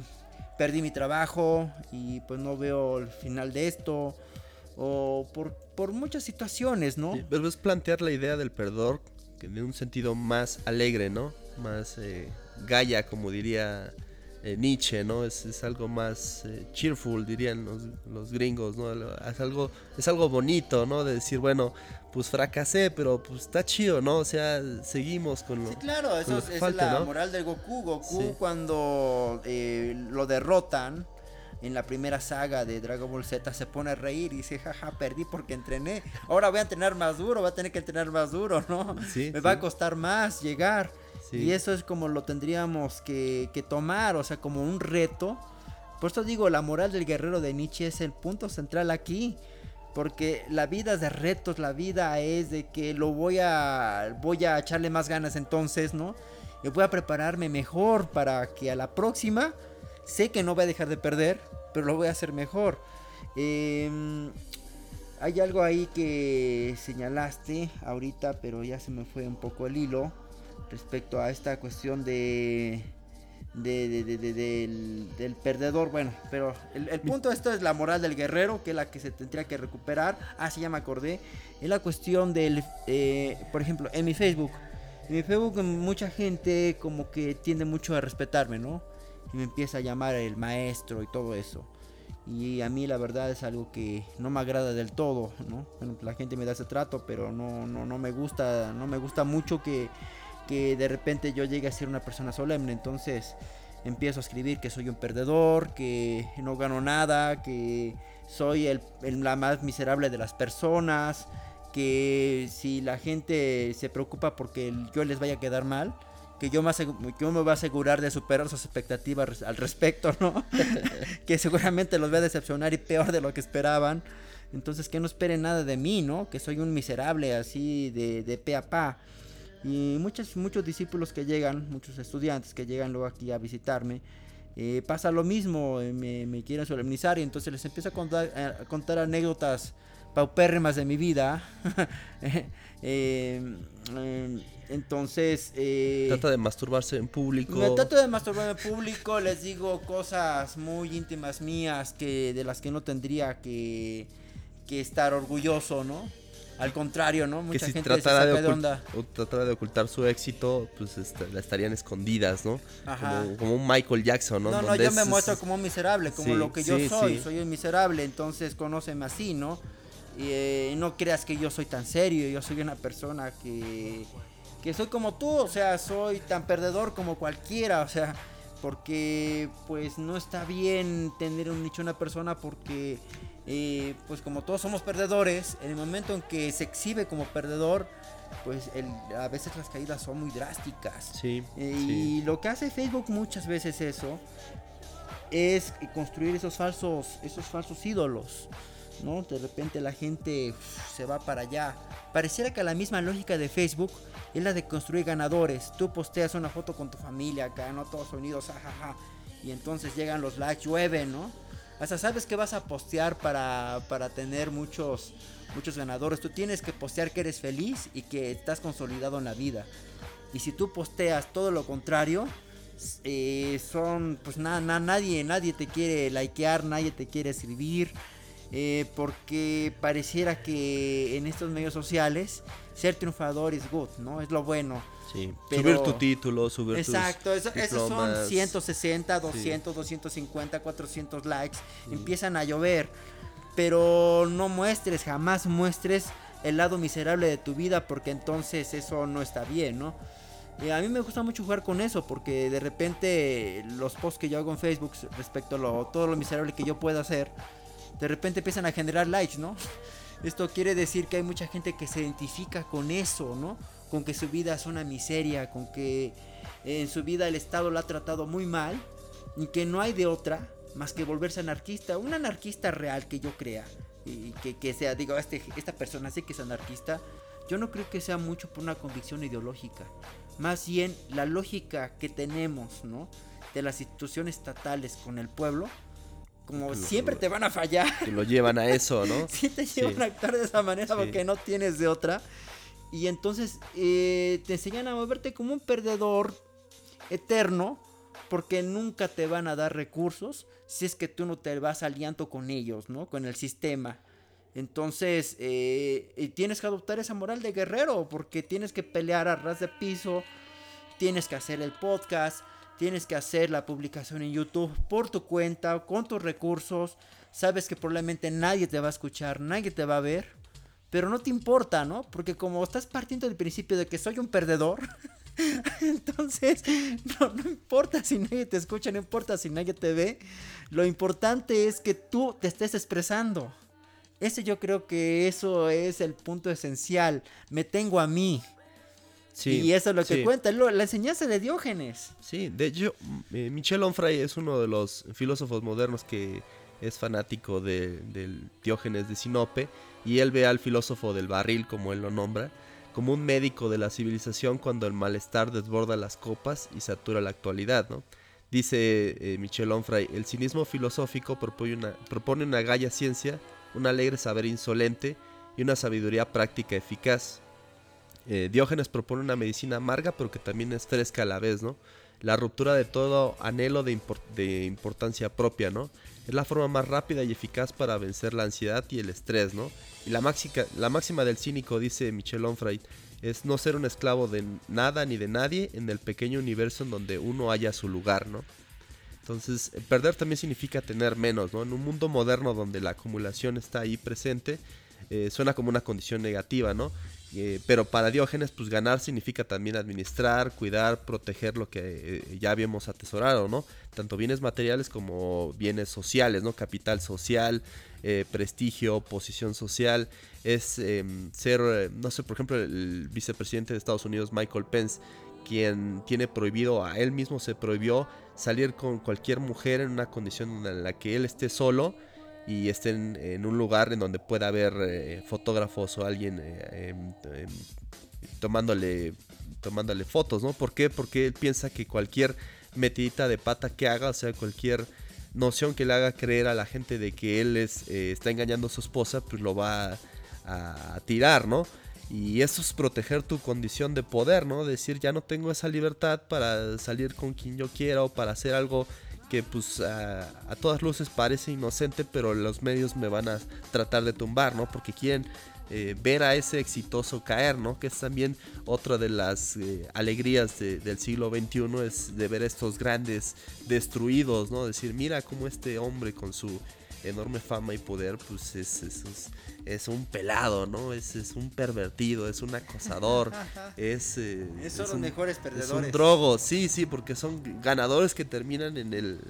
perdí mi trabajo y pues no veo el final de esto, o por, por muchas situaciones, ¿no? pero es plantear la idea del perdedor de un sentido más alegre, ¿no? Más eh, gaya, como diría eh, Nietzsche, ¿no? Es, algo más eh, cheerful, dirían los, gringos, ¿no? Es algo, es algo bonito, ¿no? De decir, bueno, pues fracasé, pero pues está chido, ¿no? O sea, seguimos con lo Sí, claro, eso es, la moral de Goku. Goku cuando eh, lo derrotan en la primera saga de Dragon Ball Z se pone a reír y dice, jaja, perdí porque entrené. Ahora voy a entrenar más duro, voy a tener que entrenar más duro, ¿no? Me va a costar más llegar. Y eso es como lo tendríamos que, tomar, o sea, como un reto. Por eso digo, la moral del guerrero de Nietzsche es el punto central aquí. Porque la vida es de retos, la vida es de que lo voy a, voy a echarle más ganas entonces, ¿no? Y voy a prepararme mejor para que a la próxima, sé que no voy a dejar de perder, pero lo voy a hacer mejor. Em, hay algo ahí que señalaste ahorita, pero ya se me fue un poco el hilo respecto a esta cuestión de, del, perdedor. Bueno, pero el, punto de esto es la moral del guerrero, que es la que se tendría que recuperar. Ah, sí, ya me acordé. Es la cuestión del, eh, por ejemplo, en mi Facebook. En mi Facebook mucha gente como que tiende mucho a respetarme, ¿no? Y me empieza a llamar el maestro y todo eso. Y a mí la verdad es algo que no me agrada del todo, ¿no? Bueno, la gente me da ese trato, pero no, no, no me gusta, no me gusta mucho que que de repente yo llegue a ser una persona solemne. Entonces empiezo a escribir que soy un perdedor, que no gano nada, que soy el, la más miserable de las personas, que si la gente se preocupa porque yo les vaya a quedar mal, que yo me, yo me voy a asegurar de superar sus expectativas al respecto, ¿no? que seguramente los voy a decepcionar y peor de lo que esperaban. Entonces que no esperen nada de mí, ¿no? Que soy un miserable así de, de pe a pa. Y muchos, muchos discípulos que llegan, muchos estudiantes que llegan luego aquí a visitarme, eh, pasa lo mismo, eh, me, quieren solemnizar y entonces les empiezo a contar, a contar anécdotas paupérrimas de mi vida. Eh, entonces... trata de masturbarse en público. Me trato de masturbarme en público, les digo cosas muy íntimas mías que de las que no tendría que, que estar orgulloso, ¿no? Al contrario, ¿no? Mucha que si gente tratara de, onda. O tratara de ocultar su éxito, pues este, la estarían escondidas, ¿no? Ajá. Como, un Michael Jackson, ¿no? No, no, yo me muestro como un miserable, como lo que yo soy. Soy un miserable, entonces conóceme así, ¿no? Y eh, no creas que yo soy tan serio, yo soy una persona que, que soy como tú, o sea, soy tan perdedor como cualquiera, o sea, porque pues no está bien tener un nicho una persona porque y pues como todos somos perdedores, en el momento en que se exhibe como perdedor, pues a veces las caídas son muy drásticas. Sí, y lo que hace Facebook muchas veces eso es construir esos falsos, esos falsos ídolos. ¿no? De repente la gente se va para allá. Pareciera que la misma lógica de Facebook es la de construir ganadores. Tú posteas una foto con tu familia acá, no todos unidos, jajaja. Y entonces llegan los likes, llueven, ¿no? Hasta sabes que vas a postear para, tener muchos, muchos ganadores. Tú tienes que postear que eres feliz y que estás consolidado en la vida. Y si tú posteas todo lo contrario, eh, son pues nada, nadie, nadie te quiere likear, nadie te quiere escribir. Eh, porque pareciera que en estos medios sociales ser triunfador es good, ¿no? Es lo bueno. Sí, subir tu título, subir Exacto, eso, esos son 160, 200, 250, 400 likes. Mm. Empiezan a llover. Pero no muestres, jamás muestres el lado miserable de tu vida porque entonces eso no está bien, ¿no? Y a mí me gusta mucho jugar con eso porque de repente los posts que yo hago en Facebook respecto a todo lo miserable que yo pueda hacer, de repente empiezan a generar likes, ¿no? Esto quiere decir que hay mucha gente que se identifica con eso, ¿no? con que su vida es una miseria, con que en su vida el Estado la ha tratado muy mal y que no hay de otra más que volverse anarquista, un anarquista real que yo crea y que, sea, digo, este, esta persona sí que es anarquista, yo no creo que sea mucho por una convicción ideológica. Más bien la lógica que tenemos, ¿no? De las instituciones estatales con el pueblo, como siempre te van a fallar. Que lo llevan a eso, ¿no? sí, te llevan a actuar de esa manera porque no tienes de otra. Y entonces eh, te enseñan a moverte como un perdedor eterno porque nunca te van a dar recursos si es que tú no te vas aliando con ellos, ¿no? Con el sistema. Entonces, eh, tienes que adoptar esa moral de guerrero porque tienes que pelear a ras de piso, tienes que hacer el podcast, tienes que hacer la publicación en YouTube por tu cuenta, con tus recursos. Sabes que probablemente nadie te va a escuchar, nadie te va a ver, pero no te importa, ¿no? Porque como estás partiendo del principio de que soy un perdedor, entonces no, importa si nadie te escucha, no importa si nadie te ve, lo importante es que tú te estés expresando. Ese yo creo que eso es el punto esencial. Me tengo a mí. Sí, y eso es lo que cuenta, la enseñanza de Diógenes. Sí, de hecho, eh, Michel Onfray es uno de los filósofos modernos que es fanático de, del Diógenes de Sinope y él ve al filósofo del barril, como él lo nombra, como un médico de la civilización cuando el malestar desborda las copas y satura la actualidad, ¿no? Dice eh, Michel Onfray, el cinismo filosófico propone una, propone una galla ciencia un alegre saber insolente y una sabiduría práctica eficaz. Eh, Diógenes propone una medicina amarga pero que también es fresca a la vez, ¿no? La ruptura de todo anhelo de, importancia propia, ¿no? Es la forma más rápida y eficaz para vencer la ansiedad y el estrés, ¿no? Y la, máxima, la máxima del cínico, dice Michel Onfray, es no ser un esclavo de nada ni de nadie en el pequeño universo en donde uno haya su lugar, ¿no? Entonces, eh, perder también significa tener menos, ¿no? En un mundo moderno donde la acumulación está ahí presente, eh, suena como una condición negativa, ¿no? Eh, pero para Diógenes, pues ganar significa también administrar, cuidar, proteger lo que ya habíamos atesorado, ¿no? Tanto bienes materiales como bienes sociales, ¿no? Capital social, prestigio, posición social. Es em, ser, no sé, por ejemplo, el vicepresidente de Estados Unidos, Michael Pence, quien tiene prohibido, a él mismo se prohibió salir con cualquier mujer en una condición en la que él esté solo y esté en, un lugar en donde pueda haber eh, fotógrafos o alguien eh, em, em, tomándole, fotos, ¿no? ¿Por qué? Porque él piensa que cualquier metidita de pata que haga, o sea, cualquier noción que le haga creer a la gente de que él eh, está engañando a su esposa, pues lo va a tirar, ¿no? Y eso es proteger tu condición de poder, ¿no? Decir, ya no tengo esa libertad para salir con quien yo quiera o para hacer algo que pues a, todas luces parece inocente, pero los medios me van a tratar de tumbar, ¿no? Porque quieren eh, ver a ese exitoso caer, ¿no? Que es también otra de las eh, alegrías del siglo XXI, es de ver estos grandes destruidos, ¿no? Decir, mira cómo este hombre con su enorme fama y poder, pues es, es, un pelado, ¿no? Es, es, un pervertido, es un acosador, es... Eh, son los mejores perdedores. Es un drogo, sí, sí, porque son ganadores que terminan en el,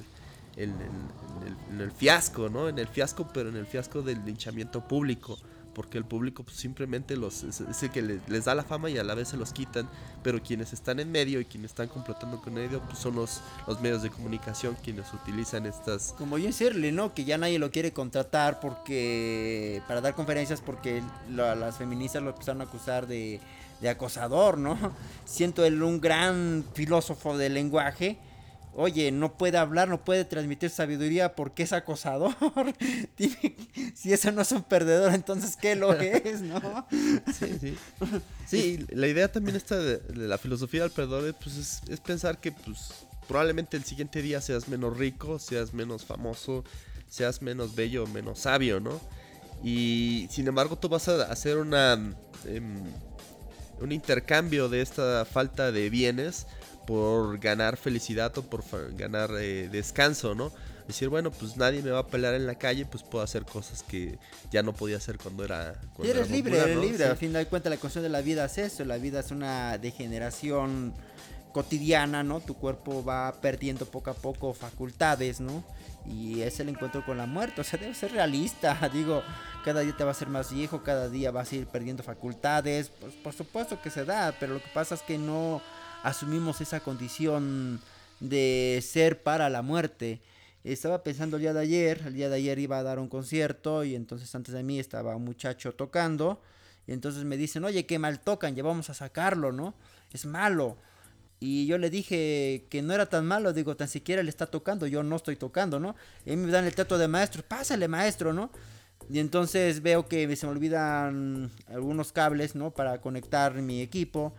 en, el, en el fiasco, ¿no? En el fiasco, pero en el fiasco del linchamiento público porque el público pues, simplemente los es, el que les, da la fama y a la vez se los quitan, pero quienes están en medio y quienes están complotando con medio pues, son los, los medios de comunicación quienes utilizan estas... Como Jim Shirley, ¿no? Que ya nadie lo quiere contratar porque para dar conferencias porque las feministas lo empezaron a acusar de, de acosador, ¿no? Siento él un gran filósofo del lenguaje oye, no puede hablar, no puede transmitir sabiduría porque es acosador. si eso no es un perdedor, entonces ¿qué lo es, no? sí, sí. Sí, la idea también está de, la filosofía del perdedor pues es, pensar que pues probablemente el siguiente día seas menos rico, seas menos famoso, seas menos bello, menos sabio, ¿no? Y sin embargo tú vas a hacer una... Em, un intercambio de esta falta de bienes por ganar felicidad o por ganar eh, descanso, ¿no? Decir, bueno, pues nadie me va a pelear en la calle, pues puedo hacer cosas que ya no podía hacer cuando era... Cuando eres libre, eres libre. Al fin de cuentas la cuestión de la vida es eso, la vida es una degeneración cotidiana, ¿no? Tu cuerpo va perdiendo poco a poco facultades, ¿no? Y es el encuentro con la muerte, o sea, debe ser realista, digo, cada día te va a ser más viejo, cada día vas a ir perdiendo facultades, pues por supuesto que se da, pero lo que pasa es que no asumimos esa condición de ser para la muerte. Estaba pensando el día de ayer, el día de ayer iba a dar un concierto y entonces antes de mí estaba un muchacho tocando Y entonces me dicen, oye, qué mal tocan, ya vamos a sacarlo, ¿no? Es malo. Y yo le dije que no era tan malo, digo, tan siquiera le está tocando, yo no estoy tocando, ¿no? Y me dan el trato de maestro, pásale maestro, ¿no? Y entonces veo que se me olvidan algunos cables, ¿no? Para conectar mi equipo.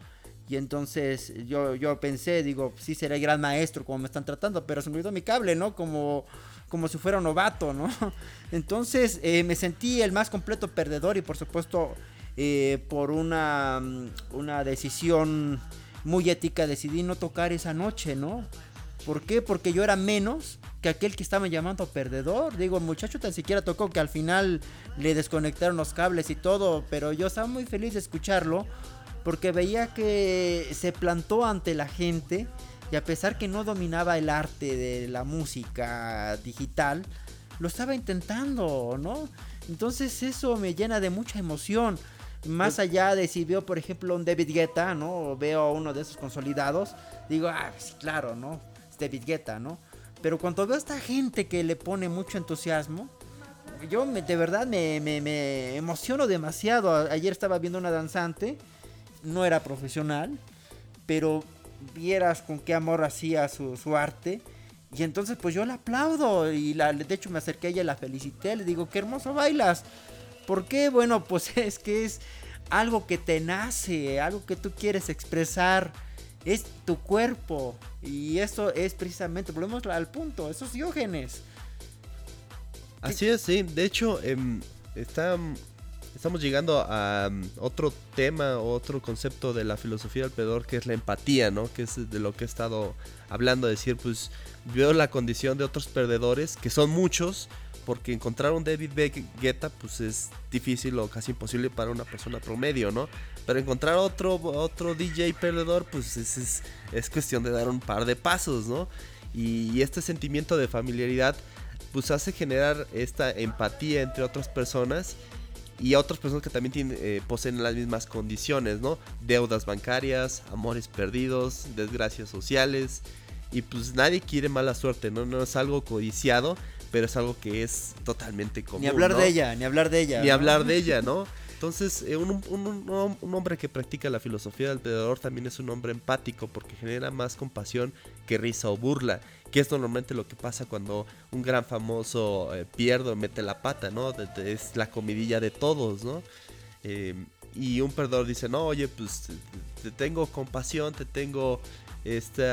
Y entonces yo, yo pensé, digo, sí será el gran maestro como me están tratando, pero se me olvidó mi cable, ¿no? Como, como si fuera un novato, ¿no? Entonces eh, me sentí el más completo perdedor y por supuesto eh, por una, una decisión muy ética decidí no tocar esa noche, ¿no? ¿Por qué? Porque yo era menos que aquel que estaba llamando perdedor. Digo, el muchacho tan siquiera tocó que al final le desconectaron los cables y todo, pero yo estaba muy feliz de escucharlo porque veía que se plantó ante la gente y a pesar que no dominaba el arte de la música digital, lo estaba intentando, ¿no? Entonces eso me llena de mucha emoción. Más allá de si veo, por ejemplo, un David Guetta, ¿no? O veo uno de esos consolidados, digo, ah, sí, claro, ¿no? Es David Guetta, ¿no? Pero cuando veo a esta gente que le pone mucho entusiasmo, yo me, de verdad me, me, me emociono demasiado. Ayer estaba viendo una danzante, no era profesional, pero vieras con qué amor hacía su, su arte. Y entonces pues yo la aplaudo y la, de hecho me acerqué a ella, la felicité, le digo, qué hermoso bailas. ¿Por qué? Bueno, pues es que es algo que te nace, algo que tú quieres expresar. Es tu cuerpo. Y eso es precisamente, volvemos al punto, esos diógenes. Así es, sí. De hecho, em, está, estamos llegando a um, otro tema, otro concepto de la filosofía del pedor, que es la empatía, ¿no? Que es de lo que he estado hablando, decir, pues veo la condición de otros perdedores, que son muchos, porque encontrar un David Guetta pues es difícil o casi imposible para una persona promedio, ¿no? Pero encontrar otro, otro DJ perdedor pues es, es, cuestión de dar un par de pasos, ¿no? Y, este sentimiento de familiaridad pues hace generar esta empatía entre otras personas y otras personas que también tienen, eh, poseen las mismas condiciones, ¿no? Deudas bancarias, amores perdidos, desgracias sociales y pues nadie quiere mala suerte, ¿no? No es algo codiciado, pero es algo que es totalmente común. Ni hablar de ella, ni hablar de ella. Ni hablar de ella, ¿no? Entonces, eh, un, un, hombre que practica la filosofía del perdedor también es un hombre empático porque genera más compasión que risa o burla, que es normalmente lo que pasa cuando un gran famoso eh, pierde o mete la pata, ¿no? es la comidilla de todos, ¿no? Eh, y un perdedor dice, no, oye, pues te tengo compasión, te tengo este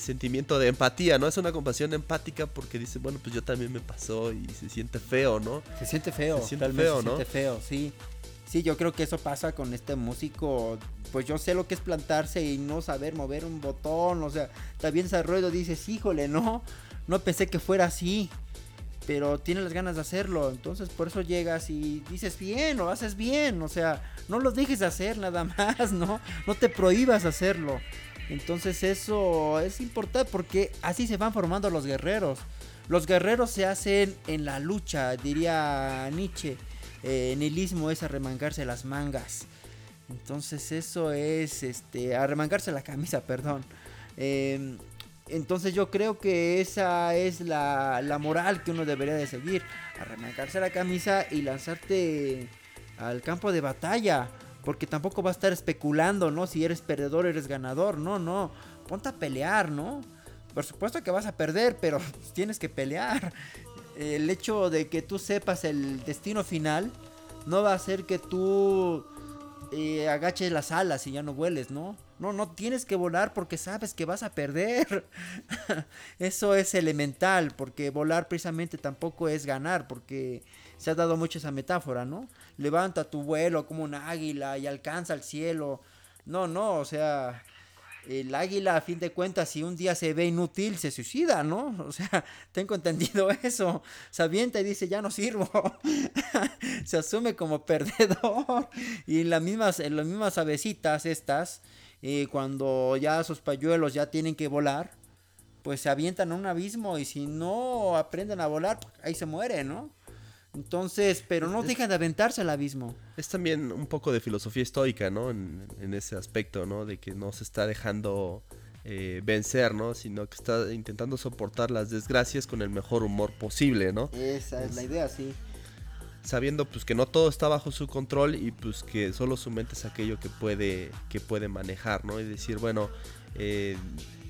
sentimiento de empatía, ¿no? Es una compasión empática porque dice, bueno, pues yo también me pasó y se siente feo, ¿no? Se siente feo, se siente feo, ¿no? Se siente feo, sí. Sí, yo creo que eso pasa con este músico. Pues yo sé lo que es plantarse y no saber mover un botón, o sea, también ese ruido dices, híjole, no, no pensé que fuera así pero tiene las ganas de hacerlo. Entonces por eso llegas y dices bien, lo haces bien. O sea, no lo dejes de hacer nada más, ¿no? No te prohíbas hacerlo. Entonces eso es importante porque así se van formando los guerreros. Los guerreros se hacen en la lucha, diría Nietzsche. Eh, nihilismo es arremangarse las mangas. Entonces eso es, este, arremangarse la camisa, perdón. Em, entonces yo creo que esa es la, la, moral que uno debería de seguir. Arremangarse la camisa y lanzarte al campo de batalla. Porque tampoco va a estar especulando, ¿no? Si eres perdedor, eres ganador. No, no. Ponte a pelear, ¿no? Por supuesto que vas a perder, pero tienes que pelear. El hecho de que tú sepas el destino final no va a hacer que tú eh, agaches las alas y ya no vueles, ¿no? No, no tienes que volar porque sabes que vas a perder. Eso es elemental, porque volar precisamente tampoco es ganar, porque se ha dado mucho esa metáfora, ¿no? Levanta tu vuelo como un águila y alcanza el cielo. No, no, o sea, el águila a fin de cuentas si un día se ve inútil se suicida, ¿no? O sea, tengo entendido eso. Se avienta y dice, ya no sirvo. se asume como perdedor. Y las mismas, las mismas avecitas estas, eh, cuando ya sus payuelos ya tienen que volar, pues se avientan a un abismo y si no aprenden a volar, ahí se muere, ¿no? Entonces, pero no dejan de aventarse al abismo. Es también un poco de filosofía estoica, ¿no? En, ese aspecto, ¿no? De que no se está dejando eh, vencer, ¿no? Sino que está intentando soportar las desgracias con el mejor humor posible, ¿no? Esa es, la idea, sí. sabiendo pues que no todo está bajo su control y pues que solo su mente es aquello que puede, que puede manejar, ¿no? Y decir, bueno, eh,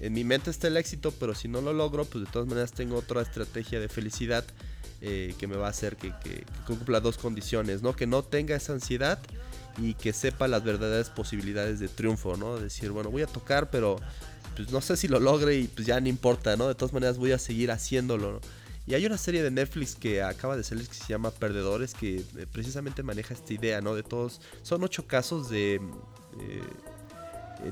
en mi mente está el éxito, pero si no lo logro, pues de todas maneras tengo otra estrategia de felicidad eh, que me va a hacer que, cumpla dos condiciones, ¿no? Que no tenga esa ansiedad y que sepa las verdaderas posibilidades de triunfo, ¿no? Decir, bueno, voy a tocar, pero pues no sé si lo logre y pues ya no importa, ¿no? De todas maneras voy a seguir haciéndolo, ¿no? Y hay una serie de Netflix que acaba de salir que se llama Perdedores, que eh, precisamente maneja esta idea, ¿no? De todos. Son ocho casos de. Eh,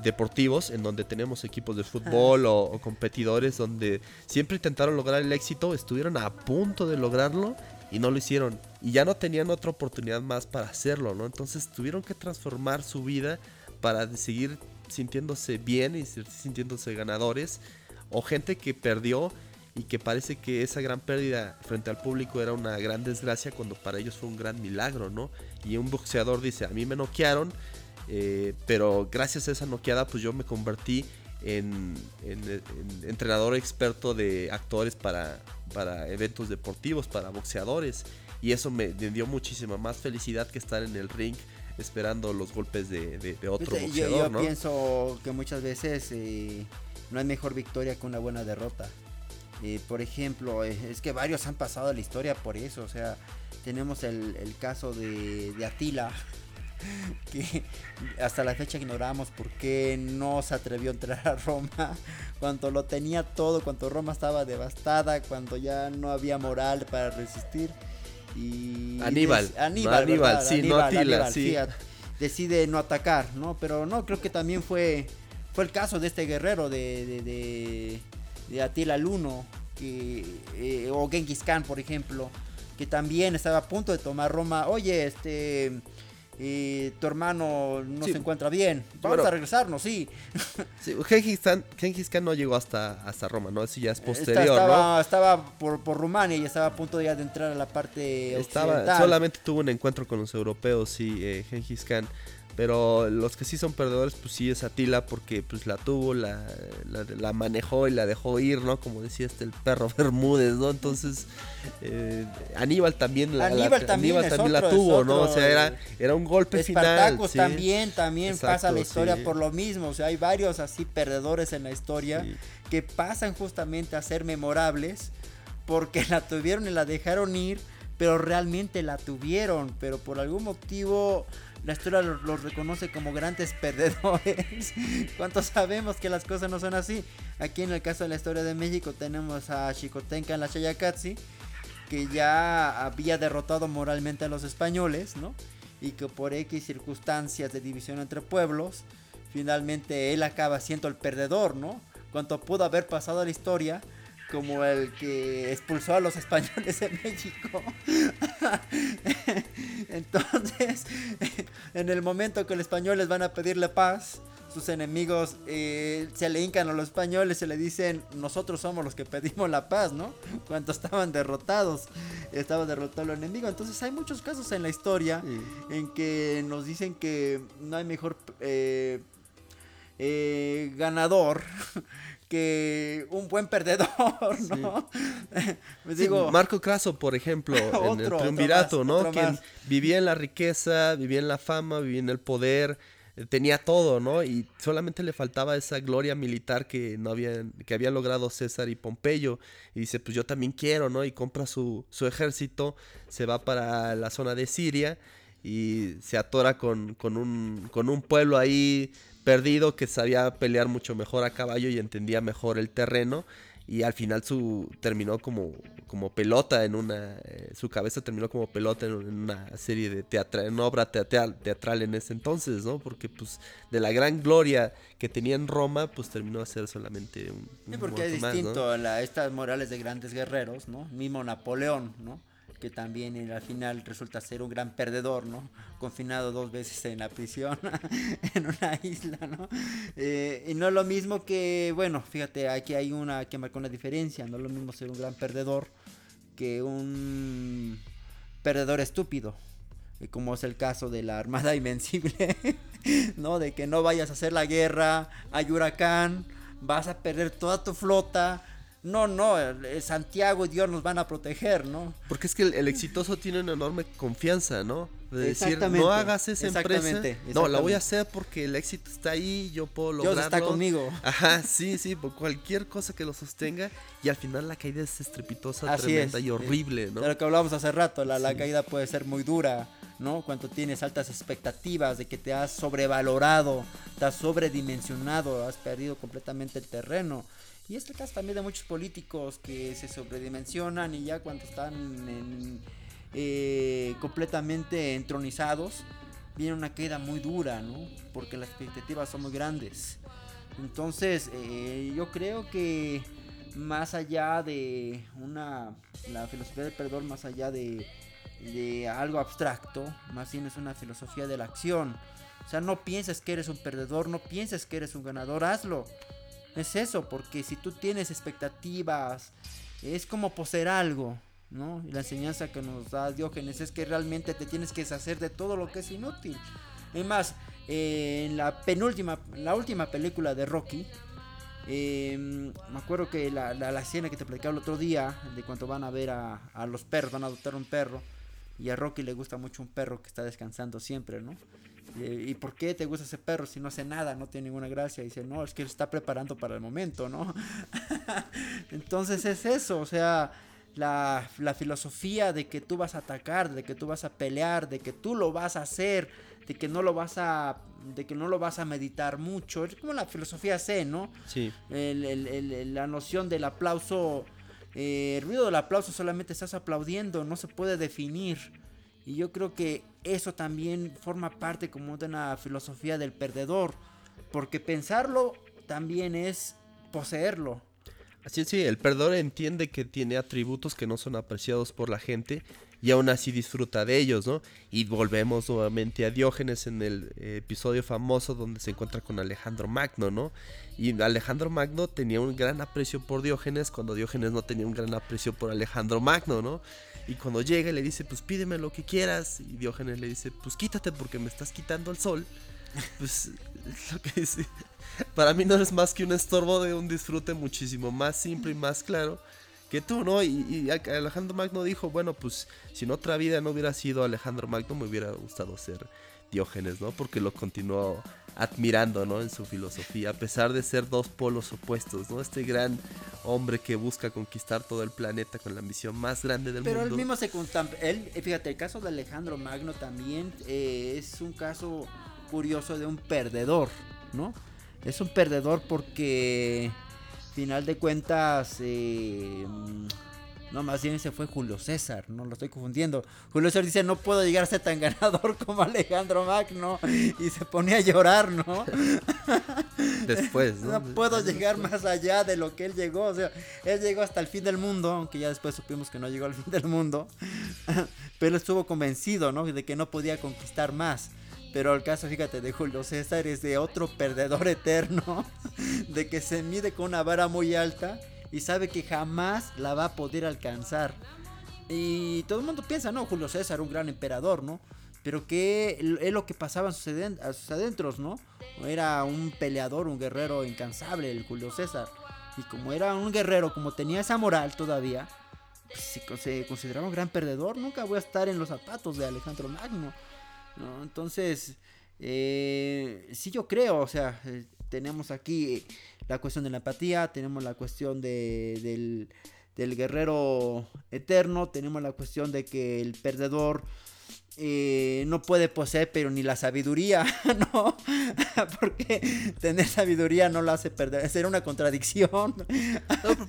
deportivos en donde tenemos equipos de fútbol o, competidores donde siempre intentaron lograr el éxito, estuvieron a punto de lograrlo y no lo hicieron y ya no tenían otra oportunidad más para hacerlo, ¿no? Entonces tuvieron que transformar su vida para seguir sintiéndose bien y sintiéndose ganadores o gente que perdió y que parece que esa gran pérdida frente al público era una gran desgracia cuando para ellos fue un gran milagro, ¿no? Y un boxeador dice, a mí me noquearon, eh, pero gracias a esa noqueada pues yo me convertí en, entrenador experto de actores para, para eventos deportivos, para boxeadores. Y eso me, dio muchísima más felicidad que estar en el ring esperando los golpes de, otro boxeador. Yo, pienso que muchas veces eh, no hay mejor victoria que una buena derrota. Eh, por ejemplo, eh, es que varios han pasado a la historia por eso. O sea, tenemos el, caso de, de, Atila, que hasta la fecha ignoramos por qué no se atrevió a entrar a Roma, cuando lo tenía todo, cuando Roma estaba devastada, cuando ya no había moral para resistir. Y Aníbal, Aníbal, Aníbal, sí, no Atila, sí. decide no atacar, ¿no? Pero no, creo que también fue, fue el caso de este guerrero de de Attila Luno, que, eh, o Genghis Khan, por ejemplo, que también estaba a punto de tomar Roma. Oye, este, eh, tu hermano no se encuentra bien, vamos a regresarnos, sí. sí Genghis, Khan, no llegó hasta, hasta Roma, ¿no? Eso ya es posterior, estaba, Estaba por, por, Rumania y estaba a punto ya de entrar a la parte estaba, Solamente tuvo un encuentro con los europeos, sí, eh, Genghis Khan. Pero los que sí son perdedores, pues sí es Atila, porque pues la tuvo, la, la, manejó y la dejó ir, ¿no? Como decía este el perro Bermúdez, ¿no? Entonces, eh, Aníbal también la, Aníbal también, la tuvo, ¿no? O sea, era, era un golpe final. ¿sí? también, también pasa la historia por lo mismo. O sea, hay varios así perdedores en la historia que pasan justamente a ser memorables porque la tuvieron y la dejaron ir, pero realmente la tuvieron, pero por algún motivo la historia los, reconoce como grandes perdedores. ¿Cuántos sabemos que las cosas no son así? Aquí en el caso de la historia de México tenemos a Chicotenca en la Chayacatsi, que ya había derrotado moralmente a los españoles, ¿no? Y que por X circunstancias de división entre pueblos, finalmente él acaba siendo el perdedor, ¿no? Cuanto pudo haber pasado a la historia, como el que expulsó a los españoles de México. Entonces, en el momento que los españoles van a pedirle paz, sus enemigos eh, se le hincan a los españoles y le dicen, nosotros somos los que pedimos la paz, ¿no? Cuando estaban derrotados, estaba derrotado el enemigo. Entonces hay muchos casos en la historia en que nos dicen que no hay mejor eh, eh, ganador que un buen perdedor, ¿no? Digo, Marco Craso, por ejemplo, en el triunvirato, ¿no? Que vivía en la riqueza, vivía en la fama, vivía en el poder, eh, tenía todo, ¿no? Y solamente le faltaba esa gloria militar que no habían, que habían logrado César y Pompeyo. Y dice, pues yo también quiero, ¿no? Y compra su, su ejército, se va para la zona de Siria y se atora con, con, un, con un pueblo ahí perdido que sabía pelear mucho mejor a caballo y entendía mejor el terreno y al final su terminó como, como pelota en una eh, su cabeza terminó como pelota en, una serie de teatro en una obra teatral, teatral en ese entonces no porque pues de la gran gloria que tenía en Roma pues terminó a ser solamente un, sí, porque es distinto estas morales de grandes guerreros no mismo Napoleón no que también al final resulta ser un gran perdedor, ¿no? Confinado dos veces en la prisión, en una isla, ¿no? Eh, y no es lo mismo que, bueno, fíjate, aquí hay una que marca una diferencia, no es lo mismo ser un gran perdedor que un perdedor estúpido, como es el caso de la Armada Invencible, ¿no? De que no vayas a hacer la guerra, hay huracán, vas a perder toda tu flota, no, no, Santiago y Dios nos van a proteger, ¿no? Porque es que el, exitoso tiene una enorme confianza, ¿no? De decir, no hagas esa empresa. No, la voy a hacer porque el éxito está ahí, yo puedo lograrlo. Dios está conmigo. Ajá, sí, sí, por cualquier cosa que lo sostenga. Y al final la caída es estrepitosa, tremenda y horrible, ¿no? De lo que hablábamos hace rato, la, la caída puede ser muy dura. ¿no? Cuando tienes altas expectativas de que te has sobrevalorado, te has sobredimensionado, has perdido completamente el terreno. Y este caso también de muchos políticos que se sobredimensionan y ya cuando están eh, completamente entronizados, viene una queda muy dura, ¿no? Porque las expectativas son muy grandes. Entonces, eh, yo creo que más allá de una, la filosofía del perdón, más allá de, de algo abstracto, más bien es una filosofía de la acción. O sea, no pienses que eres un perdedor, no pienses que eres un ganador, hazlo. Es eso, porque si tú tienes expectativas, es como poseer algo, ¿no? Y la enseñanza que nos da Diógenes es que realmente te tienes que deshacer de todo lo que es inútil. Además, eh, en la penúltima, la última película de Rocky, em, me acuerdo que la, la, escena que te platicaba el otro día, de cuando van a ver a, a los perros, van a adoptar un perro, y a Rocky le gusta mucho un perro que está descansando siempre, ¿no? ¿Y por qué te gusta ese perro si no hace nada, no tiene ninguna gracia? Y dice, no, es que él está preparando para el momento, ¿no? Entonces es eso, o sea, la, filosofía de que tú vas a atacar, de que tú vas a pelear, de que tú lo vas a hacer, de que no lo vas a, de que no lo vas a meditar mucho, es como la filosofía C, ¿no? Sí. la noción del aplauso, eh, el ruido del aplauso solamente estás aplaudiendo, no se puede definir. Y yo creo que eso también forma parte como de una filosofía del perdedor. Porque pensarlo también es poseerlo. Así es, sí, el perdedor entiende que tiene atributos que no son apreciados por la gente y aún así disfruta de ellos, ¿no? Y volvemos nuevamente a Diógenes en el episodio famoso donde se encuentra con Alejandro Magno, ¿no? Y Alejandro Magno tenía un gran aprecio por Diógenes cuando Diógenes no tenía un gran aprecio por Alejandro Magno, ¿no? Y cuando llega le dice, pues pídeme lo que quieras. Y Diógenes le dice, pues quítate porque me estás quitando el sol. Pues lo que dice. Para mí no eres más que un estorbo de un disfrute muchísimo más simple y más claro que tú, ¿no? Y, y, Alejandro Magno dijo, bueno, pues si en otra vida no hubiera sido Alejandro Magno, me hubiera gustado ser Diógenes, ¿no? Porque lo continuó admirando, ¿no? En su filosofía, a pesar de ser dos polos opuestos, ¿no? Este gran hombre que busca conquistar todo el planeta con la ambición más grande del mundo. Pero él mismo se él, fíjate, el caso de Alejandro Magno también eh, es un caso curioso de un perdedor, ¿no? Es un perdedor porque, final de cuentas, eh, no, más bien ese fue Julio César, no lo estoy confundiendo. Julio César dice, no puedo llegar a ser tan ganador como Alejandro Magno. Y se ponía a llorar, ¿no? Después, ¿no? No puedo llegar más allá de lo que él llegó. O sea, él llegó hasta el fin del mundo, aunque ya después supimos que no llegó al fin del mundo. Pero estuvo convencido, ¿no? De que no podía conquistar más. Pero el caso, fíjate, de Julio César es de otro perdedor eterno, de que se mide con una vara muy alta y sabe que jamás la va a poder alcanzar. Y todo el mundo piensa, no, Julio César, un gran emperador, ¿no? Pero que es lo que pasaba a sus, adentros, ¿no? Era un peleador, un guerrero incansable, el Julio César. Y como era un guerrero, como tenía esa moral todavía, pues se, consideraba un gran perdedor. Nunca voy a estar en los zapatos de Alejandro Magno. ¿no? Entonces, eh, sí yo creo, o sea, eh, tenemos aquí la cuestión de la empatía, tenemos la cuestión de, del, del guerrero eterno, tenemos la cuestión de que el perdedor eh, no puede poseer, pero ni la sabiduría, ¿no? Porque tener sabiduría no lo hace perder, sería una contradicción.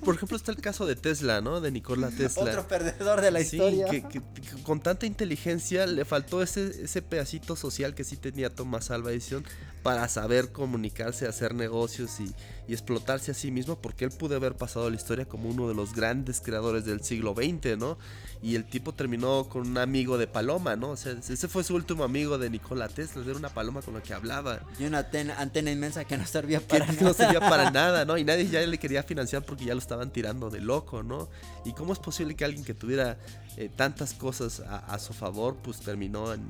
por ejemplo, está el caso de Tesla, ¿no? De Nikola Tesla. Otro perdedor de la historia. Que, con tanta inteligencia le faltó ese, ese pedacito social que sí tenía Thomas Alva Edison para saber comunicarse, hacer negocios y, y explotarse a sí mismo, porque él pudo haber pasado la historia como uno de los grandes creadores del siglo XX, ¿no? Y el tipo terminó con un amigo de Paloma, ¿no? O sea, ese fue su último amigo de Nikola Tesla, era una paloma con la que hablaba. Y una antena, inmensa que no servía para nada. no servía para nada, ¿no? Y nadie ya le quería financiar porque ya lo estaban tirando de loco, ¿no? ¿Y cómo es posible que alguien que tuviera eh, tantas cosas a, su favor, pues terminó en,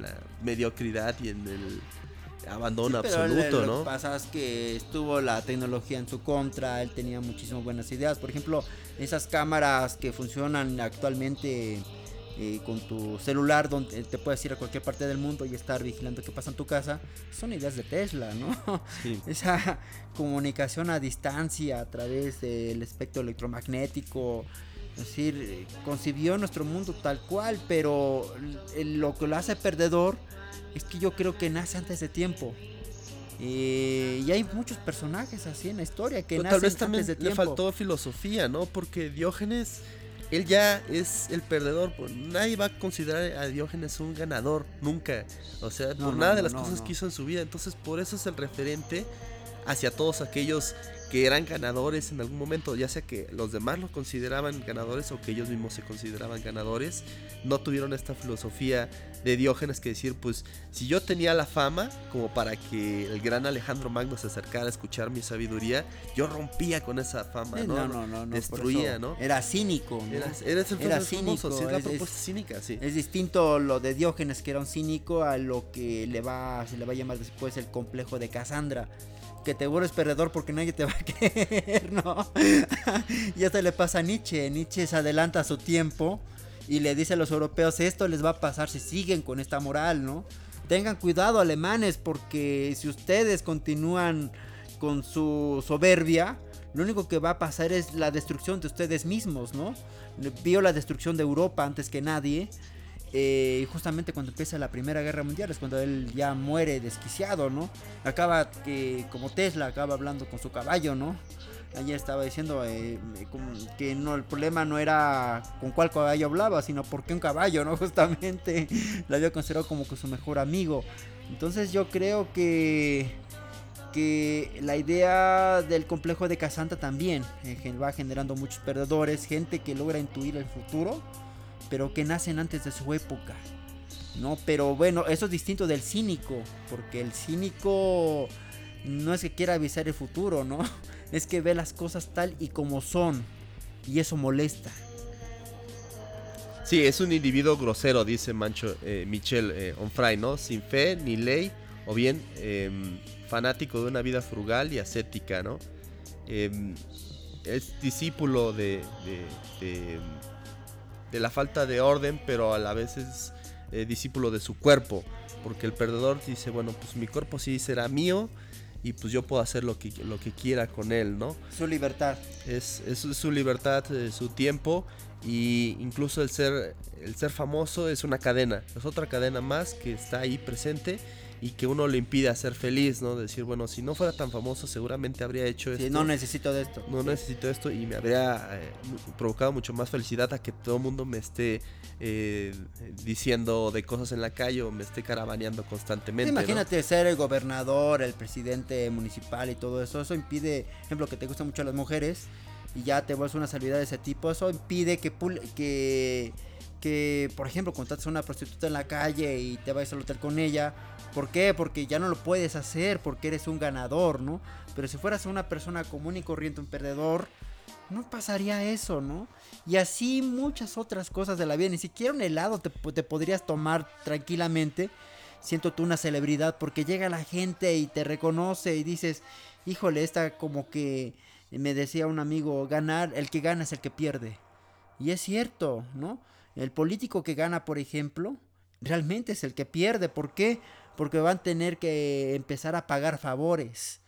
la mediocridad y en el abandono Sí, pero absoluto, lo ¿no? que pasa es que estuvo la tecnología en su contra, él tenía muchísimas buenas ideas. Por ejemplo, esas cámaras que funcionan actualmente eh, con tu celular, donde te puedes ir a cualquier parte del mundo y estar vigilando qué pasa en tu casa, son ideas de Tesla, ¿no? Sí. Esa comunicación a distancia a través del espectro electromagnético. Es decir, eh, concibió nuestro mundo tal cual, pero l- lo que lo hace perdedor es que yo creo que nace antes de tiempo. Eh, y hay muchos personajes así en la historia que Pero nacen tal vez también antes de le tiempo. faltó filosofía, ¿no? Porque Diógenes, él ya es el perdedor. pues, Nadie va a considerar a Diógenes un ganador, nunca. O sea, No, por no, nada de las cosas que hizo en su vida. Entonces, por eso es el referente hacia todos aquellos que eran ganadores en algún momento, ya sea que los demás lo consideraban ganadores o que ellos mismos se consideraban ganadores, no tuvieron esta filosofía de Diógenes que decir, pues si yo tenía la fama como para que el gran Alejandro Magno se acercara a escuchar mi sabiduría, yo rompía con esa fama, ¿no? no, no, no, no, destruía, ¿no? Era cínico, ¿no? El Era famoso, cínico, sí, es la es- propuesta es- cínica, sí. Es distinto lo de Diógenes, que era un cínico, a lo que le va, se le va a llamar después el complejo de Casandra. Que te vuelves perdedor porque nadie te va a ¿no? y hasta le pasa a Nietzsche. Nietzsche se adelanta a su tiempo y le dice a los europeos, esto les va a pasar si siguen con esta moral, ¿no? Tengan cuidado alemanes porque si ustedes continúan con su soberbia, lo único que va a pasar es la destrucción de ustedes mismos, ¿no? Vio la destrucción de Europa antes que nadie. Eh, y justamente cuando empieza la Primera Guerra Mundial es cuando él ya muere desquiciado, ¿no? Acaba que, como Tesla, acaba hablando con su caballo, ¿no? Ayer estaba diciendo eh, como que no, el problema no era con cuál caballo hablaba, sino por qué un caballo, ¿no? Justamente lo había considerado como su mejor amigo. Entonces yo creo que que la idea del complejo de Casanta también eh, va generando muchos perdedores, gente que logra intuir el futuro, pero que nacen antes de su época. No, pero bueno, eso es distinto del cínico, porque el cínico no es que quiera avisar el futuro, ¿no? Es que ve las cosas tal y como son, y eso molesta. Sí, es un individuo grosero, dice Mancho, eh, Michel eh, Onfray, ¿no? Sin fe ni ley, o bien em, fanático de una vida frugal y ascética, ¿no? Em, es discípulo de, de, de- de la falta de orden, pero a la vez es eh, discípulo de su cuerpo, porque el perdedor dice, bueno, pues mi cuerpo sí será mío y pues yo puedo hacer lo que, lo que quiera con él, ¿no? Su libertad. Es, es su libertad, eh, su tiempo y incluso el ser, el ser famoso es una cadena, es otra cadena más que está ahí presente y que uno le impide hacer feliz, ¿no? Decir, bueno, si no fuera tan famoso seguramente habría hecho Sí, esto. no necesito de esto. no necesito esto y me habría eh, provocado mucho más felicidad a que todo el mundo me esté eh, diciendo de cosas en la calle o me esté caravaneando constantemente. Imagínate ser el gobernador, el presidente municipal y todo eso. Eso impide, ejemplo, que te gustan mucho las mujeres y ya te vuelves una salvedad de ese tipo. Eso impide que, pul- que, que por ejemplo, contrates a una prostituta en la calle y te vayas al hotel con ella. ¿Por qué? Porque ya no lo puedes hacer porque eres un ganador, ¿no? Pero si fueras una persona común y corriente, un perdedor, no pasaría eso, ¿no? Y así muchas otras cosas de la vida. Ni siquiera un helado te, te podrías tomar tranquilamente siento tú una celebridad porque llega la gente y te reconoce y dices, híjole, esta como que me decía un amigo, ganar, el que gana es el que pierde. Y es cierto, ¿no? El político que gana, por ejemplo, realmente es el que pierde. ¿Por qué? Porque van a tener que empezar a pagar favores.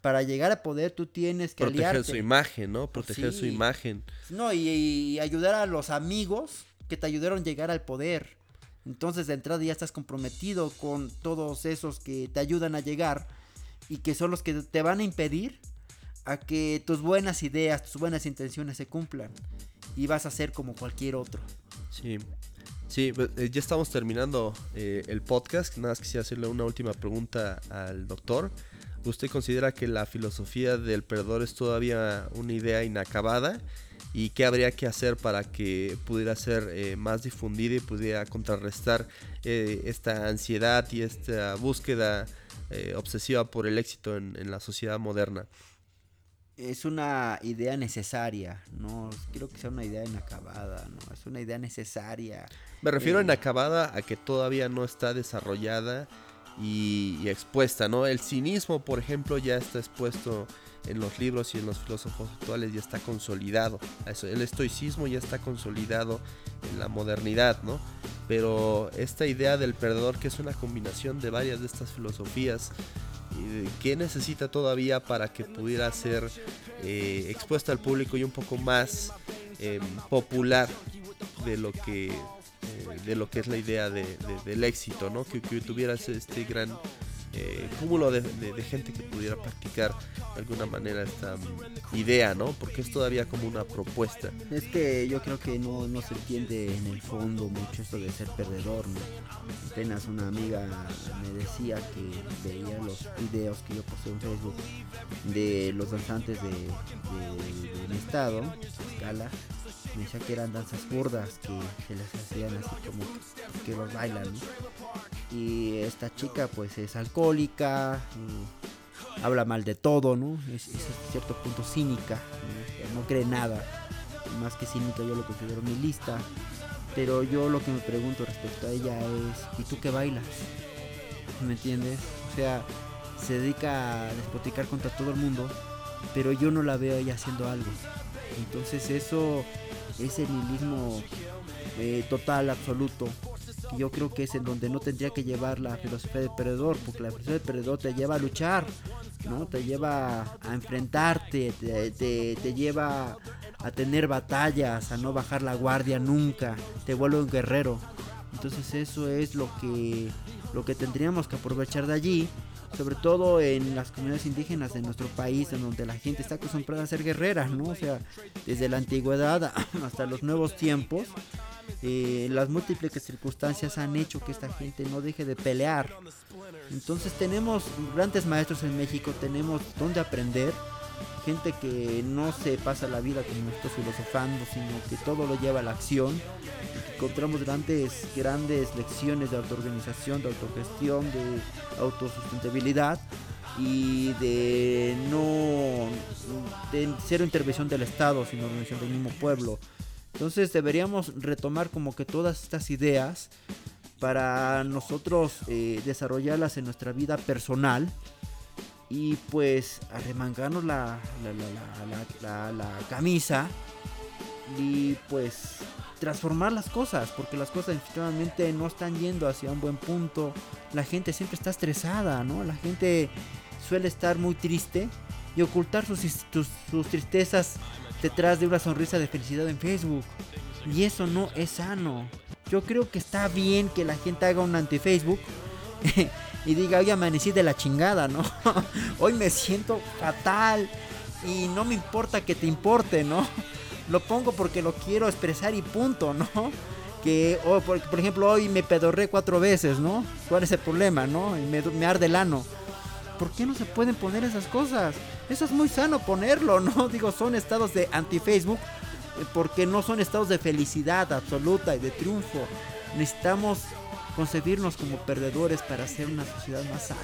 Para llegar a poder tú tienes que Proteger aliarte. su imagen, ¿no? Proteger su imagen. No, y, y ayudar a los amigos que te ayudaron a llegar al poder. Entonces de entrada ya estás comprometido con todos esos que te ayudan a llegar y que son los que te van a impedir a que tus buenas ideas, tus buenas intenciones se cumplan. Y vas a ser como cualquier otro. Sí, sí, pues, eh, ya estamos terminando eh, el podcast. Nada más quisiera hacerle una última pregunta al doctor. ¿Usted considera que la filosofía del perdedor es todavía una idea inacabada? ¿Y qué habría que hacer para que pudiera ser eh, más difundida y pudiera contrarrestar eh, esta ansiedad y esta búsqueda obsesiva por el éxito en la sociedad moderna? Es una idea necesaria, no creo que sea una idea inacabada, no, es una idea necesaria. Me refiero a Eh, inacabada a que todavía no está desarrollada y, expuesta, ¿no? El cinismo, por ejemplo, ya está expuesto en los libros y en los filósofos actuales, ya está consolidado. El estoicismo ya está consolidado en la modernidad, ¿no? Pero esta idea del perdedor, que es una combinación de varias de estas filosofías, ¿qué necesita todavía para que pudiera ser eh, expuesta al público y un poco más em, popular de lo que eh, de lo que es la idea del éxito, ¿no? Que, que tuvieras este gran eh, cúmulo de, gente que pudiera practicar de alguna manera esta idea, ¿no? Porque es todavía como una propuesta. Es que yo creo que no, no se entiende en el fondo mucho esto de ser perdedor, ¿no? Apenas una amiga me decía que veía los videos que yo posté en Facebook de los danzantes de, de, mi estado, escala, me decía que eran danzas burdas que se les hacían así como que, los bailan y esta chica pues es alcohólica habla mal de todo no es, a cierto punto cínica ¿no? cree nada más que cínica yo lo considero mi lista pero yo lo que me pregunto respecto a ella es ¿y tú qué bailas? ¿me entiendes? o sea se dedica a despoticar contra todo el mundo pero yo no la veo ella haciendo algo entonces eso ese nihilismo eh, total, absoluto, yo creo que es en donde no tendría que llevar la filosofía del perdedor, porque la filosofía del perdedor te lleva a luchar, ¿no? Te lleva a enfrentarte, te, te lleva a tener batallas, a no bajar la guardia nunca, te vuelve un guerrero. Entonces eso es lo que, lo que tendríamos que aprovechar de allí sobre todo en las comunidades indígenas de nuestro país, en donde la gente está acostumbrada a ser guerrera, ¿no? O sea, desde la antigüedad hasta los nuevos tiempos, eh, las múltiples circunstancias han hecho que esta gente no deje de pelear. Entonces tenemos grandes maestros en México, tenemos donde aprender, gente que no se pasa la vida como nosotros filosofando, sino que todo lo lleva a la acción. Encontramos grandes, grandes lecciones de autoorganización, de autogestión, de autosustentabilidad y de no de cero intervención del Estado, sino intervención del mismo pueblo. Entonces deberíamos retomar como que todas estas ideas para nosotros eh, desarrollarlas en nuestra vida personal y pues arremangarnos la, la, la, camisa y pues transformar las cosas, porque las cosas definitivamente no están yendo hacia un buen punto. La gente siempre está estresada, ¿no? La gente suele estar muy triste y ocultar sus, sus tristezas detrás de una sonrisa de felicidad en Facebook. Y eso no es sano. Yo creo que está bien que la gente haga un anti-Facebook y diga, hoy amanecí de la chingada, ¿no? hoy me siento fatal y no me importa que te importe, ¿no? Lo pongo porque lo quiero expresar y punto, ¿no? Que, oh, por, ejemplo, hoy me pedorré cuatro veces, ¿no? ¿Cuál es el problema, no? Y me, me arde el ano. ¿Por qué no se pueden poner esas cosas? Eso es muy sano ponerlo, ¿no? Digo, son estados de anti-Facebook eh, porque no son estados de felicidad absoluta y de triunfo. Necesitamos concebirnos como perdedores para hacer una sociedad más sana.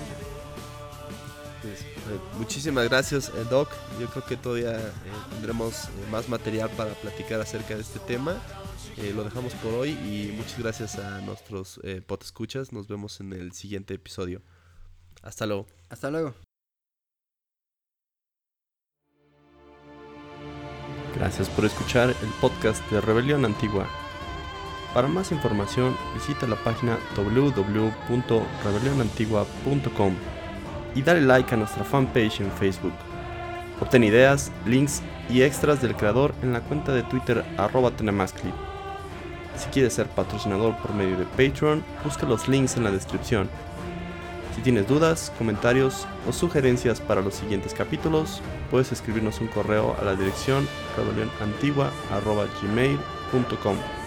Pues, eh, muchísimas gracias, eh, Doc. Yo creo que todavía eh, tendremos más material para platicar acerca de este tema. lo dejamos por hoy y muchas gracias a nuestros pot escuchas. Nos vemos en el siguiente episodio. Hasta luego. Hasta luego. Gracias por escuchar el podcast de Rebelión Antigua. Para más información visita la página www.rebelionantigua.com y dale like a nuestra fanpage en Facebook. Obtén ideas, links y extras del creador en la cuenta de Twitter arroba tenemasclip. Si quieres ser patrocinador por medio de Patreon, busca los links en la descripción. Si tienes dudas, comentarios o sugerencias para los siguientes capítulos, puedes escribirnos un correo a la dirección rebelionantigua.gmail.com.